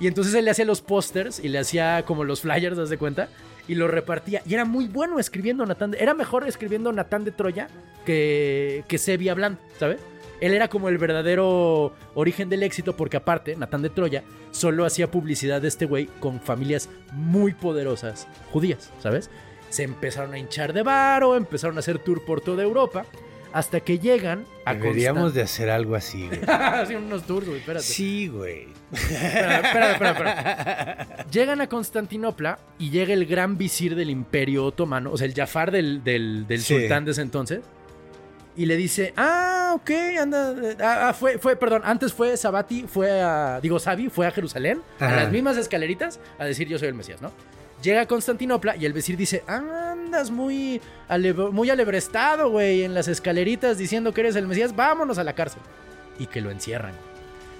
Y entonces él le hacía los pósters y le hacía como los flyers, ¿das de cuenta? Y los repartía. Y era muy bueno escribiendo Natán. era mejor escribiendo Natán de Troya que, que Sebi hablando, ¿sabes? Él era como el verdadero origen del éxito porque aparte, Natán de Troya solo hacía publicidad de este güey con familias muy poderosas judías, ¿sabes? Se empezaron a hinchar de varo, empezaron a hacer tour por toda Europa, hasta que llegan a Deberíamos de hacer algo así, güey. Unos tours, güey, espérate. sí, güey. Espera, espera, espera, espera. Llegan a Constantinopla y llega el gran visir del Imperio Otomano, o sea, el Jafar del, del, del Sí. sultán de ese entonces. Y le dice, ah, ok, anda. eh, Ah, ah, fue, fue, perdón, antes fue Sabati, fue a, digo, Sabi, fue a Jerusalén, a las mismas escaleritas, a decir yo soy el Mesías, ¿no? Llega a Constantinopla y el visir dice, andas muy, ale- muy alebrestado, güey, en las escaleritas diciendo que eres el Mesías, vámonos a la cárcel. Y que lo encierran.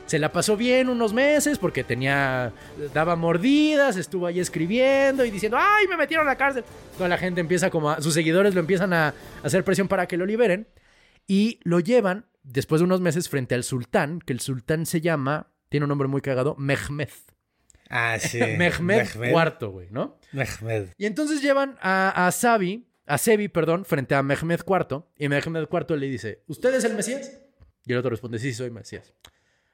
Se la pasó bien unos meses porque tenía. daba mordidas, estuvo ahí escribiendo y diciendo, ¡ay, me metieron a la cárcel! Toda la gente empieza como a. sus seguidores lo empiezan a, a hacer presión para que lo liberen. Y lo llevan, después de unos meses, frente al sultán, que el sultán se llama. tiene un nombre muy cagado, Mehmed. Ah, sí. Mehmed IV, güey, ¿no? Mehmed. Y entonces llevan a, a Sabi, a Sebi, perdón, frente a Mehmed IV. Y Mehmed IV le dice, ¿usted es el Mesías? Y el otro responde, sí, soy Mesías.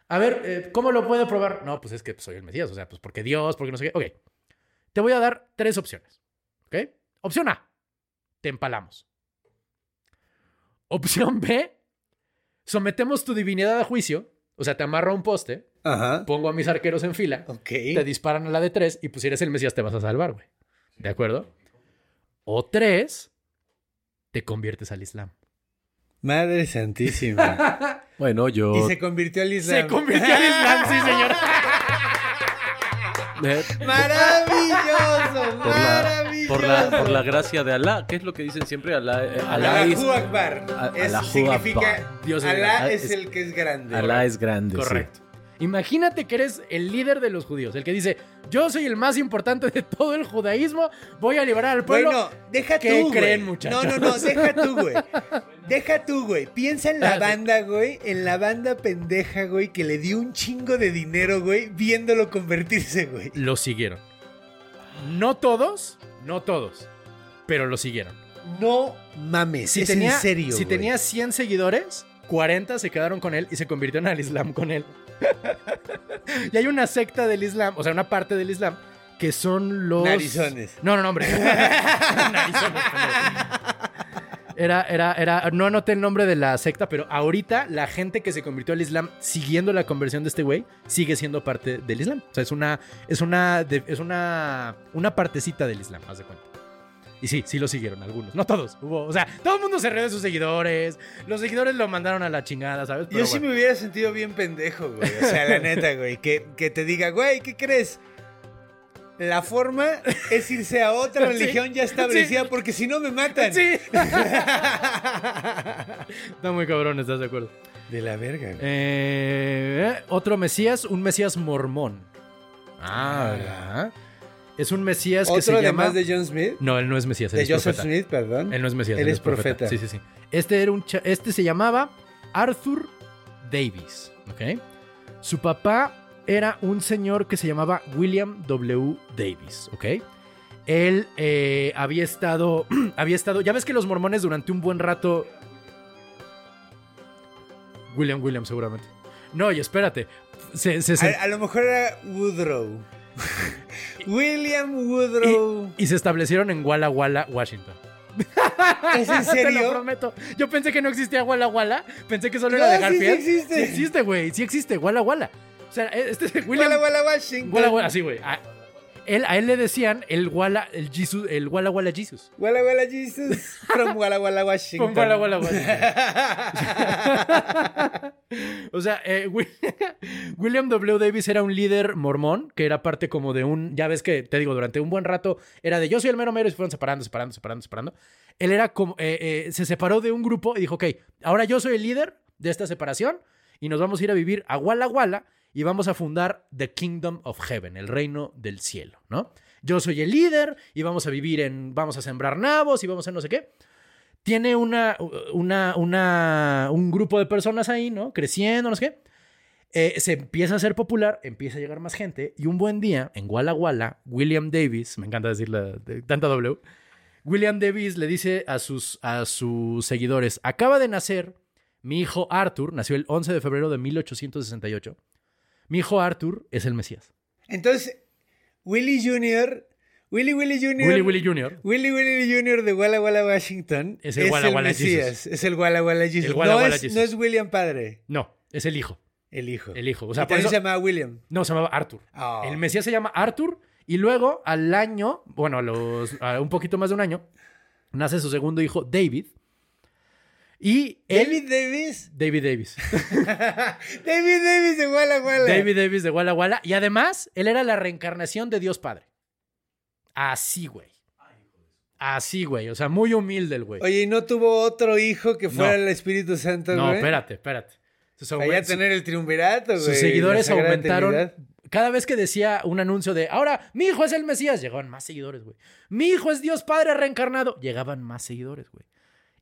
A ver, eh, ¿cómo lo puedo probar? No, pues es que soy el Mesías. O sea, pues porque Dios, porque no sé qué. Ok. Te voy a dar tres opciones. ¿Ok? Opción A. Te empalamos. Opción B. Sometemos tu divinidad a juicio. O sea, te amarro a un poste. Ajá. Pongo a mis arqueros en fila Ok. te disparan a la de tres y pues si eres el Mesías te vas a salvar, güey. ¿De acuerdo? O tres, te conviertes al Islam. Madre santísima. Bueno, yo. y se convirtió al Islam. Se convirtió al Islam, sí, señor. eh, Maravilloso, por, la, maravilloso. por, la, por la gracia de Alá, ¿qué es lo que dicen siempre? Alá, eh, Alá es, Allahu Akbar. A- Es- Allahu significa Akbar. Dios es Alá grande. es el que es grande. Alá es grande. sí. Imagínate que eres el líder de los judíos, el que dice, yo soy el más importante de todo el judaísmo, voy a liberar al pueblo. Bueno, deja ¿Qué tú, güey. creen, muchachos? No, no, no, deja tú, güey. Deja tú, güey. Piensa en la banda, güey. En la banda pendeja, güey, que le dio un chingo de dinero, güey, viéndolo convertirse, güey. Lo siguieron. No todos, no todos, pero lo siguieron. No mames, Si es tenía, en serio. si güey. tenía 100 seguidores, 40 se quedaron con él y se convirtieron al Islam con él. y hay una secta del Islam, o sea, una parte del Islam, que son los... Narizones. No, no, no, hombre. Narizones. Era, era, era, no anoté el nombre de la secta, pero ahorita la gente que se convirtió al Islam siguiendo la conversión de este güey sigue siendo parte del Islam. O sea, es una, es una, es una, una partecita del Islam, haz de cuenta. Y sí, sí lo siguieron algunos, no todos. Hubo, o sea, todo el mundo se rió de sus seguidores. Los seguidores lo mandaron a la chingada, ¿sabes? Pero Yo sí bueno. me hubiera sentido bien pendejo, güey. O sea, la neta, güey. Que, que te diga, güey, ¿qué crees? La forma es irse a otra Sí. religión ya establecida Sí. porque si no me matan. Sí. Está muy cabrón, ¿estás de acuerdo? De la verga, güey. Eh, otro Mesías, un Mesías mormón. Ah, ¿verdad? Es un Mesías que Otro se llama. además de John Smith. No, él no es Mesías, él De es Joseph profeta. Smith, perdón. Él no es Mesías, Él es profeta. Sí, sí, sí. Este era un cha- este se llamaba Arthur Davis, ¿ok? Su papá era un señor que se llamaba William W. Davis, ¿ok? Él eh, había estado, había estado, ya ves que los mormones durante un buen rato... William William seguramente. No, y espérate. Se, se- se- A, a lo mejor era Woodrow. William Woodrow. y, y se establecieron en Walla Walla, Washington. ¿Es en Te lo serio? prometo. Yo pensé que no existía Walla Walla. Pensé que solo No, era de sí, sí Garfield. existe. Sí existe, güey. Sí existe. Walla Walla. O sea, este es William. Walla Walla Washington. Walla Walla, así, güey. A, él, a él le decían el Walla, el Jesus, el Walla Walla Jesus. Walla Walla Jesus. From Walla Walla Washington. Con Walla Walla Walla. o sea, eh, Wi- William W. Davis era un líder mormón que era parte como de un. Ya ves que te digo, durante un buen rato era de yo soy el mero mero y se fueron separando, separando, separando, separando. Él era como. eh, eh, se separó de un grupo y dijo, ok, ahora yo soy el líder de esta separación y nos vamos a ir a vivir a Walla Walla y vamos a fundar The Kingdom of Heaven, el reino del cielo, ¿no? Yo soy el líder y vamos a vivir en. Vamos a sembrar nabos y vamos a no sé qué tiene una, una, una, un grupo de personas ahí, ¿no? Creciendo, no sé qué. Eh, se empieza a hacer popular, empieza a llegar más gente y un buen día en Walla Walla, William Davis, me encanta decirle de tanta W, William Davis le dice a sus, a sus seguidores, acaba de nacer mi hijo Arthur, nació el 11 de febrero de 1868. Mi hijo Arthur es el Mesías. Entonces, Willie Jr. Willy Willy Jr. Willy Willy Jr. Willy Willy Jr. de Walla Walla Washington Es el Walla Walla Mesías, Jesus. Es el Walla Walla Jesus. El Walla no, Walla es, Jesus. no es William padre, No, es el hijo. el hijo. El hijo. O sea, por eso- se llama William. No, se llamaba Arthur. Oh. El Mesías se llama Arthur y luego al año, bueno, a los a un poquito más de un año, nace su segundo hijo, David. Y él- David Davis. David Davis. David Davis de Walla Walla. David Davis de Walla Walla. Y además, él era la reencarnación de Dios Padre. Así, güey. Así, güey. O sea, muy humilde el güey. Oye, ¿y no tuvo otro hijo que fuera No. el Espíritu Santo, no, güey? espérate, espérate. Sus, ya tener el triunvirato, güey. sus seguidores aumentaron. Trinidad. Cada vez que decía un anuncio de ahora mi hijo es el Mesías, llegaban más seguidores, güey. Mi hijo es Dios Padre reencarnado, llegaban más seguidores, güey.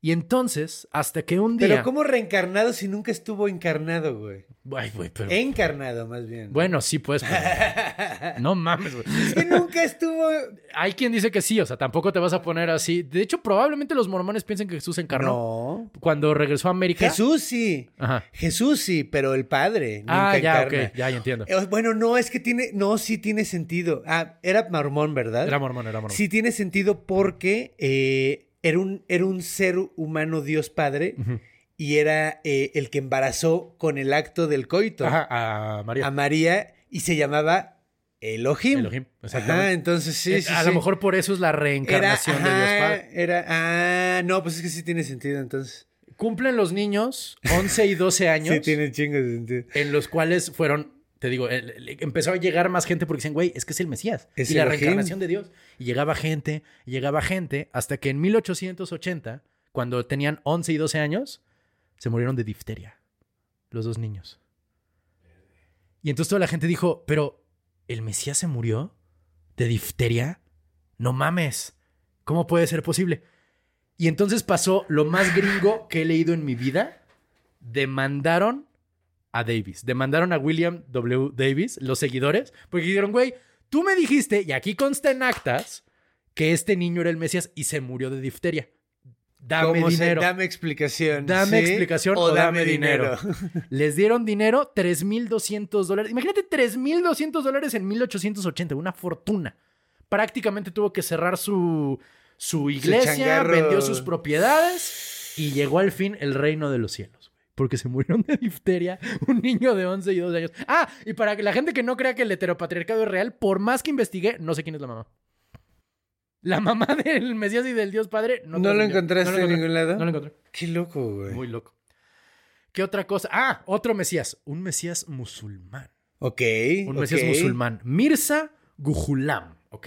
Y entonces, hasta que un día. Pero ¿cómo reencarnado si nunca estuvo encarnado, güey? Ay, güey, pero- Encarnado, más bien. Bueno, sí, pues. pero- No mames, güey. Es que nunca estuvo... Hay quien dice que sí, o sea, tampoco te vas a poner así. De hecho, probablemente los mormones piensen que Jesús encarnó. No. Cuando regresó a América. Jesús sí. Ajá. Jesús sí, pero el Padre nunca Ah, ya, encarna. ok, ya, ya entiendo. Eh, Bueno, no, es que tiene... No, sí tiene sentido. Ah, era mormón, ¿verdad? Era mormón, era mormón. Sí tiene sentido porque eh, era, un, era un ser humano Dios Padre y era eh, el que embarazó con el acto del coito Ajá, a María. a María y se llamaba Elohim. Elohim, exactamente. Ajá, entonces sí, sí, a sí. lo mejor por eso es la era, reencarnación de Dios Padre. era, ah, no, pues es que sí tiene sentido entonces. cumplen los niños 11 y 12 años. Sí, tiene chingos de sentido. En los cuales fueron, te digo, empezó a llegar más gente porque dicen, güey, es que es el Mesías. Es y la reencarnación de Dios. Y llegaba gente, y llegaba gente, hasta que en 1880, cuando tenían 11 y 12 años, se murieron de difteria. Los dos niños. Y entonces toda la gente dijo, pero ¿el Mesías se murió de difteria? No mames. ¿Cómo puede ser posible? Y entonces pasó lo más gringo que he leído en mi vida. Demandaron a Davis. Demandaron a William W. Davis, los seguidores, porque dijeron, güey, tú me dijiste, y aquí consta en actas, que este niño era el Mesías y se murió de difteria. Dame ¿Cómo se- dinero. dame explicación. Dame ¿sí? explicación o, dame, dinero. Les dieron dinero, 3.200 dólares. Imagínate 3.200 dólares en 1880, una fortuna. Prácticamente tuvo que cerrar su, su iglesia, vendió sus propiedades y llegó al fin el reino de los cielos. Porque se murieron de difteria un niño de 11 y 12 años. Ah, y para la gente que no crea que el heteropatriarcado es real, por más que investigué, no sé quién es la mamá. La mamá del Mesías y del Dios Padre no, ¿No lo trascendió. encontraste No lo en ningún lado? No lo encontré. Qué loco, güey. Muy loco. ¿Qué otra cosa? Ah, otro Mesías. Un Mesías musulmán. Ok. Un Mesías musulmán. Mirza Gujulam, ¿ok?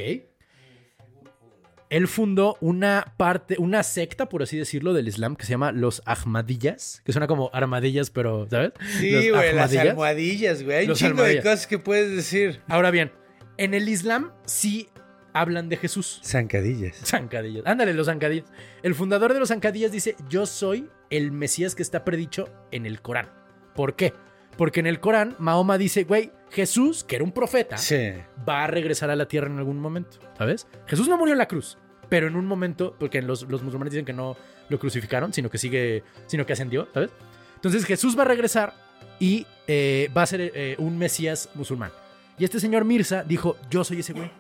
Él fundó una parte, una secta, por así decirlo, del Islam que se llama los Ahmadiyas, que suena como armadillas, pero, ¿sabes? Sí, Los güey, las almohadillas, güey. Hay un chingo de cosas que puedes decir. Ahora bien, en el Islam sí hablan de Jesús. Zancadillas. Zancadillas. Ándale, los zancadillas. El fundador de los zancadillas dice, yo soy el Mesías que está predicho en el Corán. ¿Por qué? Porque en el Corán Mahoma dice, güey, Jesús, que era un profeta, Sí. va a regresar a la tierra en algún momento, ¿sabes? Jesús no murió en la cruz, pero en un momento, porque los, los musulmanes dicen que no lo crucificaron, sino que sigue, sino que ascendió, ¿sabes? Entonces Jesús va a regresar y eh, va a ser eh, un Mesías musulmán. Y este señor Mirza dijo, yo soy ese güey.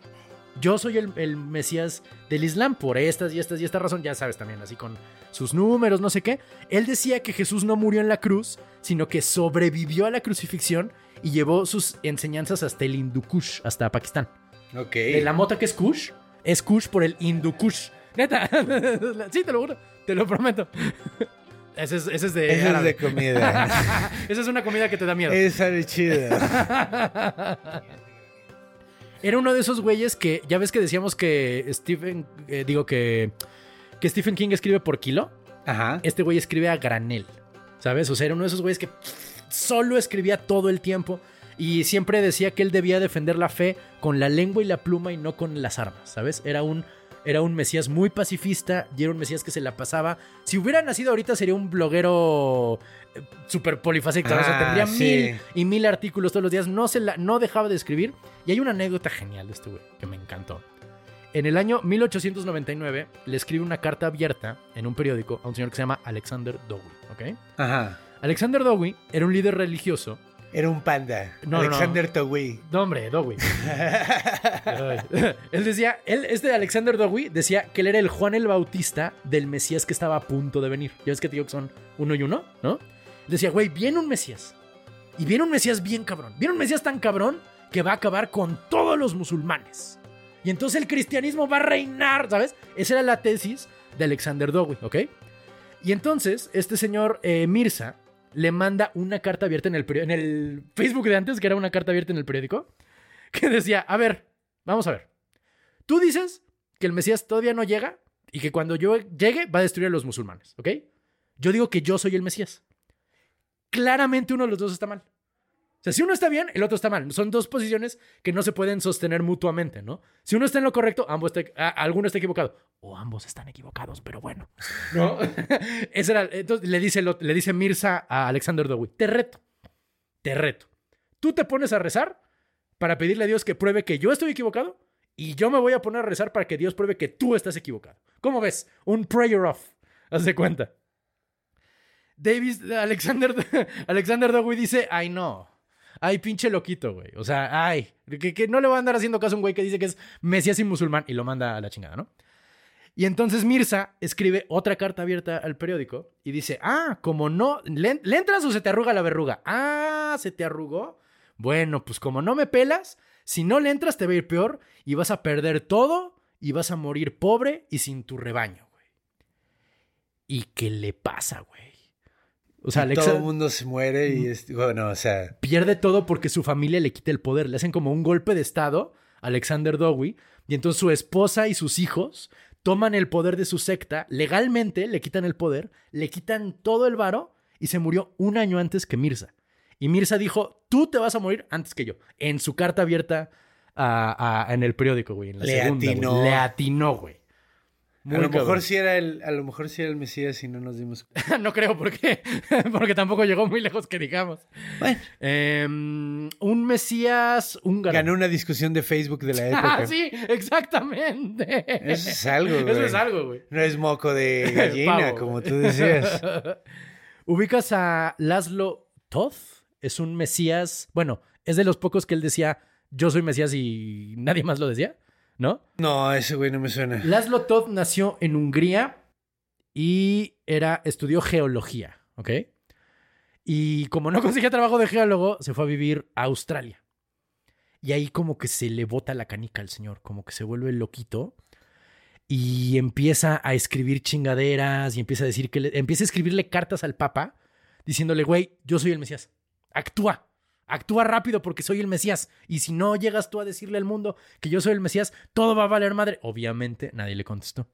Yo soy el, el Mesías del Islam por estas y estas y esta razón, ya sabes también, así con sus números, no sé qué. Él decía que Jesús no murió en la cruz, sino que sobrevivió a la crucifixión y llevó sus enseñanzas hasta el Hindu Kush, hasta Pakistán. Ok. De la mota que es Kush, es Kush por el Hindu Kush. Neta, sí, te lo juro, te lo prometo. Ese es, ese es de. Eso es de comida. Esa es una comida que te da miedo. Esa es chida. Era uno de esos güeyes que, ya ves que decíamos que Stephen, eh, digo que, que Stephen King escribe por kilo. Ajá. Este güey escribe a granel, ¿sabes? O sea, era uno de esos güeyes que solo escribía todo el tiempo y siempre decía que él debía defender la fe con la lengua y la pluma y no con las armas, ¿sabes? Era un, era un Mesías muy pacifista y era un Mesías que se la pasaba. Si hubiera nacido ahorita sería un bloguero eh, súper polifacético. O sea, Ah, tendría sí. mil y mil artículos todos los días. No, se la, no dejaba de escribir. Y hay una anécdota genial de este güey que me encantó. En el año 1899 le escribe una carta abierta en un periódico a un señor que se llama Alexander Dowie, ¿ok? Ajá. Alexander Dowie era un líder religioso. Era un panda. No, no, no. Alexander Togui. No, hombre, Dowie. Él decía, él, este Alexander Dowie decía que él era el Juan el Bautista del Mesías que estaba a punto de venir. Ya ves que te digo que son uno y uno, ¿no? Decía, güey, viene un Mesías. Y viene un Mesías bien cabrón. Viene un Mesías tan cabrón que va a acabar con todos los musulmanes. Y entonces el cristianismo va a reinar, ¿sabes? Esa era la tesis de Alexander Dowie, ¿ok? Y entonces este señor eh, Mirza le manda una carta abierta en el, en el Facebook de antes, que era una carta abierta en el periódico, que decía, a ver, vamos a ver. Tú dices que el Mesías todavía no llega y que cuando yo llegue va a destruir a los musulmanes, ¿ok? Yo digo que yo soy el Mesías. Claramente uno de los dos está mal. O sea, si uno está bien, el otro está mal. Son dos posiciones que no se pueden sostener mutuamente, ¿no? Si uno está en lo correcto, ambos está- a- alguno está equivocado. O ambos están equivocados, pero bueno. ¿No? Ese era, entonces le dice, le dice Mirza a Alexander Dowie, te reto, te reto. Tú te pones a rezar para pedirle a Dios que pruebe que yo estoy equivocado y yo me voy a poner a rezar para que Dios pruebe que tú estás equivocado. ¿Cómo ves? Un prayer off. Haz de cuenta. Davis, Alexander, Alexander dice, ay no, ay pinche loquito, güey. O sea, ay, que, que no le va a andar haciendo caso a un güey que dice que es mesías y musulmán y lo manda a la chingada, ¿no? Y entonces Mirza escribe otra carta abierta al periódico y dice, ah, como no, ¿le, le entras o se te arruga la verruga? Ah, ¿se te arrugó? Bueno, pues como no me pelas, si no le entras te va a ir peor y vas a perder todo y vas a morir pobre y sin tu rebaño, güey. ¿Y qué le pasa, güey? O sea, Alexa todo el mundo se muere y es, bueno, o sea, pierde todo porque su familia le quita el poder. Le hacen como un golpe de estado a Alexander Dowie. Y entonces su esposa y sus hijos toman el poder de su secta. Legalmente le quitan el poder, le quitan todo el varo y se murió un año antes que Mirza. Y Mirza dijo, tú te vas a morir antes que yo. En su carta abierta a- a- en el periódico, güey. En la Le segunda, güey. Le atinó, güey. A lo mejor sí era el, a lo mejor sí era el Mesías y no nos dimos cuenta. no creo por qué. Porque tampoco llegó muy lejos que digamos. Bueno, Em, un Mesías húngaro. ganó una discusión de Facebook de la época. Ah, sí, exactamente. Eso es algo, güey. Eso es algo, güey. No es moco de gallina, Pavo, como tú decías. ¿Ubicas a Laszlo Toth? Es un Mesías. Bueno, es de los pocos que él decía, yo soy Mesías y nadie más lo decía, ¿no? No, ese güey no me suena. Laszlo Toth nació en Hungría y era, estudió geología, ¿ok? Y como no conseguía trabajo de geólogo, se fue a vivir a Australia. Y ahí como que se le bota la canica al señor, como que se vuelve loquito y empieza a escribir chingaderas y empieza a decir que le- empieza a escribirle cartas al Papa diciéndole, güey, yo soy el Mesías. Actúa. Actúa rápido porque soy el Mesías. Y si no llegas tú a decirle al mundo que yo soy el Mesías, todo va a valer madre. Obviamente nadie le contestó.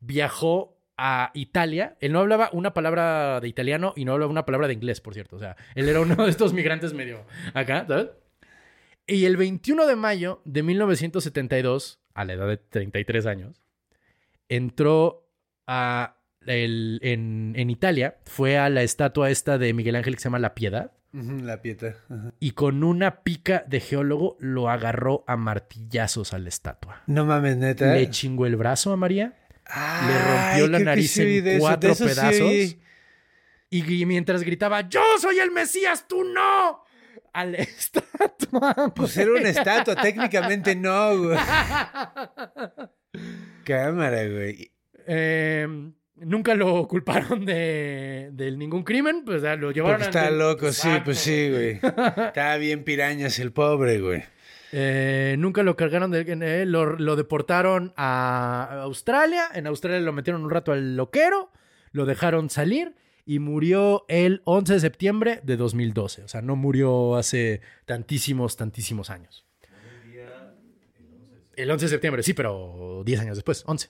Viajó a Italia. Él no hablaba una palabra de italiano y no hablaba una palabra de inglés, por cierto. O sea, él era uno de estos migrantes medio acá, ¿sabes? Y el 21 de mayo de 1972, a la edad de 33 años, entró a el- en, en Italia, fue a la estatua esta de Miguel Ángel que se llama La Piedad, La pieta. ajá. y con una pica de geólogo lo agarró a martillazos a la estatua. No mames, neta. Le chingó el brazo a María, Ay, le rompió la nariz sí en eso, cuatro eso pedazos. y mientras gritaba, yo soy el Mesías, tú no, a la estatua. Pues era una estatua, técnicamente no, güey. Cámara, güey. Eh, nunca lo culparon de, de ningún crimen, pues o sea, lo llevaron Porque está ante- loco, sí, Exacto. pues sí, güey. Estaba bien pirañas el pobre, güey. Eh, nunca lo cargaron, de, eh, lo, lo deportaron a Australia. En Australia lo metieron un rato al loquero, lo dejaron salir y murió el 11 de septiembre de 2012. O sea, no murió hace tantísimos, tantísimos años. El 11 de septiembre, sí, pero 10 años después, 11.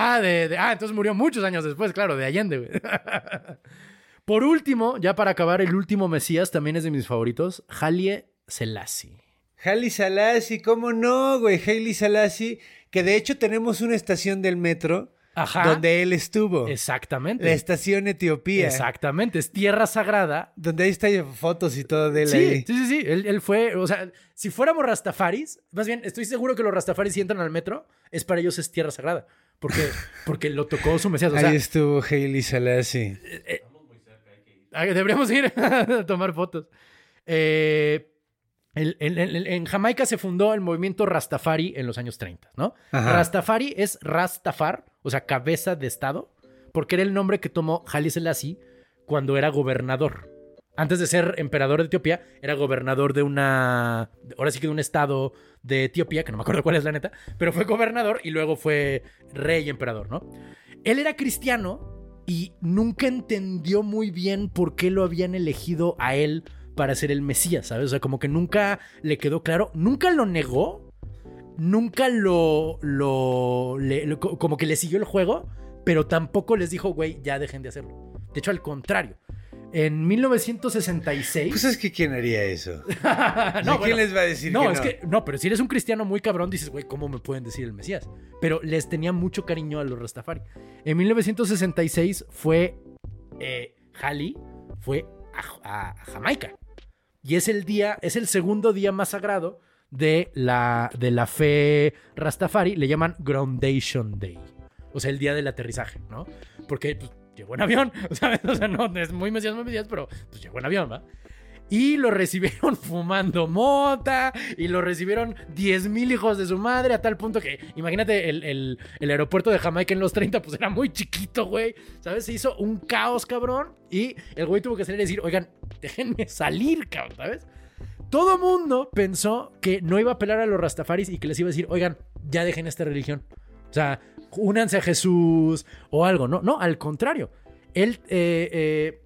Ah, de, de- ah, entonces murió muchos años después, claro, de Allende. güey. Por último, ya para acabar, el último Mesías también es de mis favoritos, Halie Selassie. Haile Selassie, ¿cómo no, güey? Haile Selassie, que de hecho tenemos una estación del metro Ajá. donde él estuvo. Exactamente. La estación Etiopía. Exactamente, es tierra sagrada. Donde ahí está fotos y todo de él Sí, ahí. sí, sí, sí. Él, él fue, o sea, si fuéramos rastafaris, más bien, estoy seguro que los rastafaris si entran al metro, es para ellos es tierra sagrada. Porque, porque lo tocó su Mesías. O sea, ahí estuvo Haile Selassie. Ah, Deberíamos ir a tomar fotos. Eh, el- el- el- en Jamaica se fundó el movimiento Rastafari en los años 30, ¿no? Ajá. Rastafari es Rastafar, o sea, cabeza de Estado, porque era el nombre que tomó Haile Selassie cuando era gobernador. Antes de ser emperador de Etiopía, era gobernador de una. Ahora sí que de un estado de Etiopía, que no me acuerdo cuál es la neta, pero fue gobernador y luego fue rey y emperador, ¿no? Él era cristiano y nunca entendió muy bien por qué lo habían elegido a él para ser el Mesías, ¿sabes? O sea, como que nunca le quedó claro, nunca lo negó, nunca lo. lo, como que le siguió el juego, pero tampoco les dijo, güey, ya dejen de hacerlo. De hecho, al contrario. En 1966. Pues es que ¿quién haría eso? No, ¿A quién bueno, les va a decir no, que es no? que no, pero si eres un cristiano muy cabrón, dices, güey, ¿cómo me pueden decir el Mesías? Pero les tenía mucho cariño a los Rastafari. En 1966 fue eh, Halley, fue a, a Jamaica. Y es el día, es el segundo día más sagrado de la, de la fe Rastafari. Le llaman Groundation Day. O sea, el día del aterrizaje, ¿no? Porque pues, llegó en avión, ¿sabes? O sea, no es muy mesías, muy mesías, pero pues llegó en avión, ¿va? Y lo recibieron fumando mota. Y lo recibieron 10.000 hijos de su madre. A tal punto que, imagínate, el, el- el aeropuerto de Jamaica en los 30, pues era muy chiquito, güey. ¿Sabes? Se hizo un caos, cabrón. Y el güey tuvo que salir y decir, oigan, déjenme salir, cabrón, ¿sabes? Todo mundo pensó que no iba a apelar a los rastafaris y que les iba a decir, oigan, ya dejen esta religión. O sea, únanse a Jesús o algo, ¿no? No, al contrario. él eh, eh,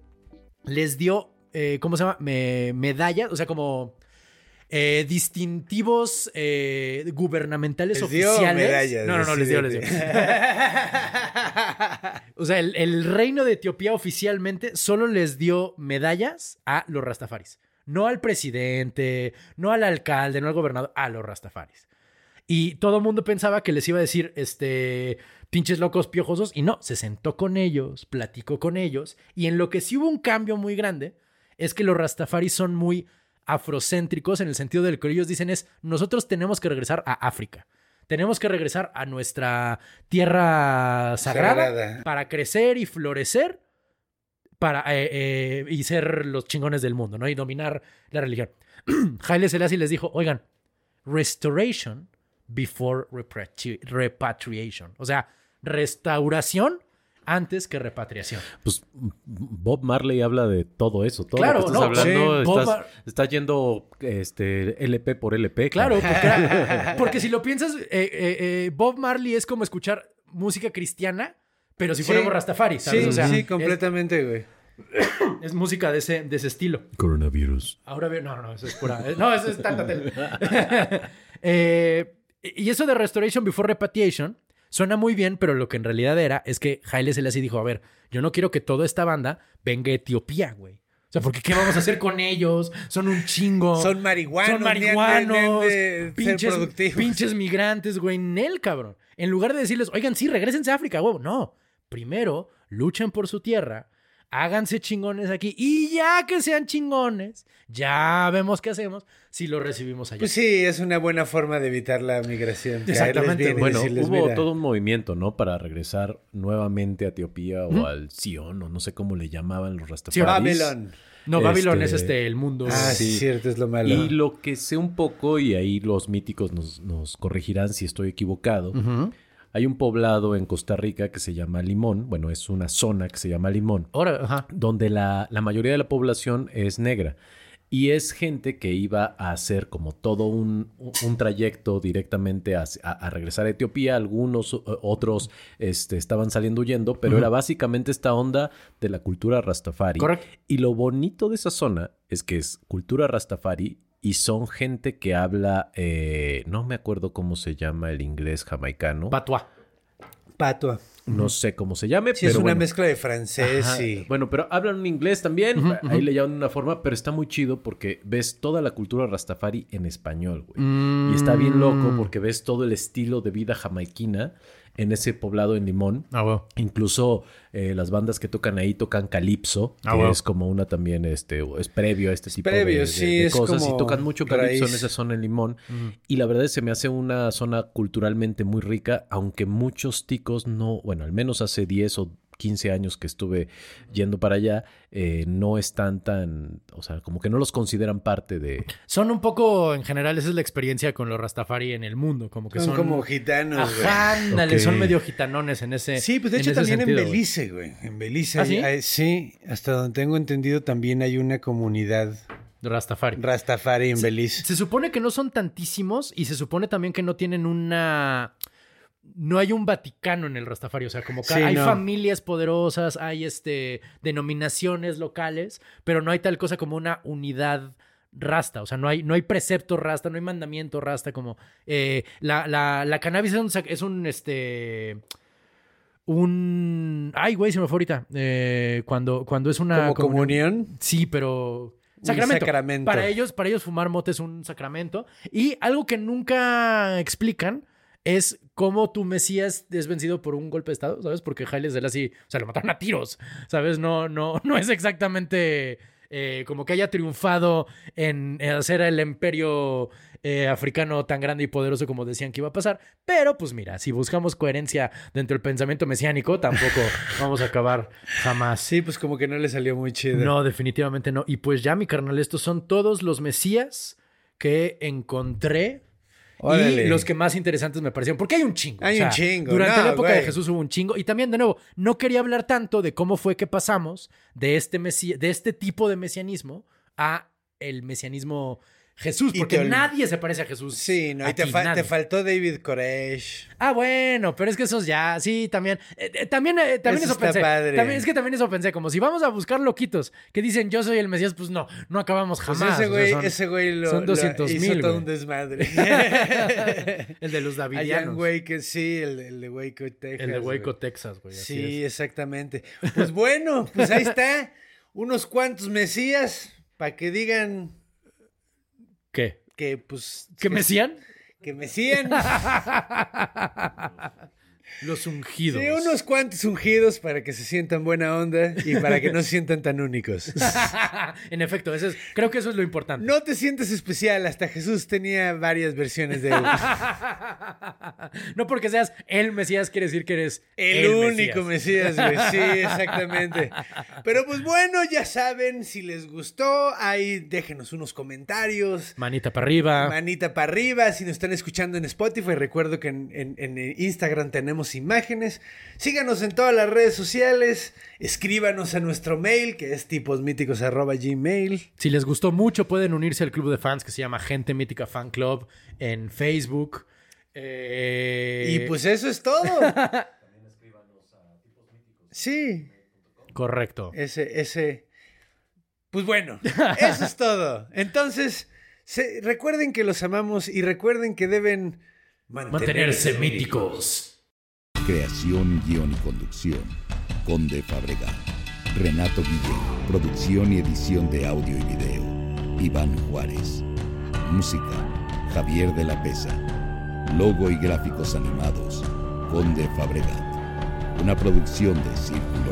les dio, eh, ¿cómo se llama? Me- medallas, o sea, como distintivos gubernamentales Les dio oficiales. medallas, no, no, no, les dio, les dio. o sea, el, el reino de Etiopía oficialmente solo les dio medallas a los rastafaris. No al presidente, no al alcalde, no al gobernador, a los rastafaris. Y todo el mundo pensaba que les iba a decir, este, pinches locos piojosos. Y no, se sentó con ellos, platicó con ellos. Y en lo que sí hubo un cambio muy grande es que los rastafaris son muy afrocéntricos en el sentido de que ellos dicen es, nosotros tenemos que regresar a África. Tenemos que regresar a nuestra tierra sagrada, Sagrada. para crecer y florecer para, eh, eh, y ser los chingones del mundo, ¿no? Y dominar la religión. Haile Selassie les dijo, oigan, restoration before repatri- repatriation. O sea, restauración antes que repatriación. Pues Bob Marley habla de todo eso. Todo Claro, lo que estás no, hablando, sí, Bob estás, Mar- estás yendo este, LP por LP. Claro, porque, era- porque si lo piensas, eh, eh, eh, Bob Marley es como escuchar música cristiana, pero si Sí. fuéramos Rastafari, ¿sabes? Sí, O sea, sí, completamente, güey. Es, música de ese, de ese estilo. Coronavirus. Ahora veo, no, no, eso es pura. No, eso es tanta tele. Eh, y eso de Restoration Before Repatriation suena muy bien, pero lo que en realidad era es que Haile Selassie dijo: A ver, yo no quiero que toda esta banda venga a Etiopía, güey. O sea, porque ¿qué vamos a hacer con ellos? Son un chingo. Son marihuanos. Son de- marihuanos. de pinches, migrantes, güey. Nel, cabrón. En lugar de decirles, oigan, sí, regresense a África, güey. No. Primero, luchen por su tierra. Háganse chingones aquí. Y ya que sean chingones, ya vemos qué hacemos si lo recibimos allá. Pues sí, es una buena forma de evitar la migración. Exactamente, Bueno, decirles, hubo mira, todo un movimiento, ¿no? Para regresar nuevamente a Etiopía o al Sion, o no sé cómo le llamaban los Sí, rastafaris. Babylon. no, este- es este, el mundo. Ah, sí, Sí. cierto, es lo malo. Y lo que sé un poco, y ahí los míticos nos, nos corregirán si estoy equivocado, hay un poblado en Costa Rica que se llama Limón, bueno, es una zona que se llama Limón, Ahora, ajá. donde la, la mayoría de la población es negra. Y es gente que iba a hacer como todo un, un trayecto directamente a, a- a regresar a Etiopía. Algunos otros este, estaban saliendo huyendo, pero era básicamente esta onda de la cultura rastafari. Correcto. Y lo bonito de esa zona es que es cultura rastafari y son gente que habla, eh, no me acuerdo cómo se llama el inglés jamaicano. Patua. Patua. No sé cómo se llame, Sí, pero es una bueno. mezcla de francés Ajá. y... Bueno, pero hablan un inglés también. Ahí le llaman de una forma, pero está muy chido porque ves toda la cultura rastafari en español, güey. Mm. Y está bien loco porque ves todo el estilo de vida jamaiquina en ese poblado en Limón. Ah, bueno. Incluso eh, las bandas que tocan ahí tocan calipso, Ah, que wow. es como una también, este, es previo a este tipo previo, de, de- sí, de es cosas. como Y tocan mucho calipso en esa zona en Limón. Y la verdad es que se me hace una zona culturalmente muy rica, aunque muchos ticos no, bueno, al menos hace 10 o 15 años que estuve yendo para allá, eh, no están tan, o sea, como que no los consideran parte de... Son un poco, en general, esa es la experiencia con los Rastafari en el mundo. Como que Son, son, como gitanos, güey. Ándale, son medio gitanones en ese. Sí, pues de hecho también sentido, en. Belice, güey. En Belice, ¿Ah, sí? hay- sí, hasta donde tengo entendido también hay una comunidad Rastafari. Rastafari en Belice. Se supone que no son tantísimos y se supone también que no tienen una. No hay un Vaticano en el Rastafari, o sea, como que Sí, hay no. familias poderosas, hay este denominaciones locales, pero no hay tal cosa como una unidad rasta, o sea, no hay, no hay precepto rasta, no hay mandamiento rasta, como eh, la, la, la cannabis es un, es un este un ay güey se me fue ahorita eh, cuando cuando es una Como comunión. Sí, pero. Sacramento. sacramento. Para ellos, para ellos fumar mote es un sacramento. Y algo que nunca explican es cómo tu Mesías es vencido por un golpe de Estado, ¿sabes? Porque Haile Selassie, o sea, lo mataron a tiros, ¿sabes? No, no, no es exactamente eh, como que haya triunfado en, en hacer el imperio eh, africano tan grande y poderoso como decían que iba a pasar. Pero, pues mira, si buscamos coherencia dentro del pensamiento mesiánico, tampoco vamos a acabar jamás. Sí, pues como que no le salió muy chido. No, definitivamente no. Y pues ya, mi carnal, estos son todos los mesías que encontré. Órale. Y los que más interesantes me parecieron. Porque hay un chingo. Hay o sea, un chingo, Durante no, la época de. Jesús hubo un chingo. Y también, de nuevo, no quería hablar tanto de cómo fue que pasamos de este, de este tipo de mesianismo a el mesianismo Jesús, porque te nadie se parece a Jesús. Sí, no, y te, fa- te faltó David Koresh. Ah, bueno, pero es que esos ya, sí, también. eh, eh, también eh, también Eso pensé. padre. También, es que también eso pensé, como si vamos a buscar loquitos que dicen yo soy el Mesías, pues no, no acabamos Pues jamás. ese o sea, güey, son- ese güey lo, son lo 200 hizo mil, todo güey. un desmadre. El de los davidianos. Sí, el, el de Waco, Texas. El de güey. Waco, Texas, güey. así Sí, es. exactamente. Pues bueno, pues ahí está. Unos cuantos mesías para que digan ¿Qué? que, pues. ¿Que Mesían? Que mesían. Los ungidos. Sí, unos cuantos ungidos para que se sientan buena onda y para que no se sientan tan únicos. en efecto, eso es, creo que eso es lo importante. No te sientes especial, hasta Jesús tenía varias versiones de él. no porque seas el Mesías quiere decir que eres El, único Mesías, güey. Sí, exactamente. Pero pues bueno, ya saben, si les gustó, ahí déjenos unos comentarios. Manita para arriba. Manita para arriba, si nos están escuchando en Spotify, recuerdo que en, en- en Instagram tenemos imágenes. Síganos en todas las redes sociales, escríbanos a nuestro mail, que es tiposmíticos.gmail. Si les gustó mucho, pueden unirse al club de fans que se llama Gente Mítica Fan Club en Facebook. Eh, Y pues eso es todo. Sí, Correcto. ese, ese. Pues bueno, eso es todo. Entonces, se- recuerden que los amamos y recuerden que deben Mantenerse míticos. Creación, guion y conducción. Conde Fabregat. Renato Guillén. Producción y edición de audio y video. Iván Juárez. Música. Javier de la Pesa. Logo y gráficos animados. Conde Fabregat. Una producción de Círculo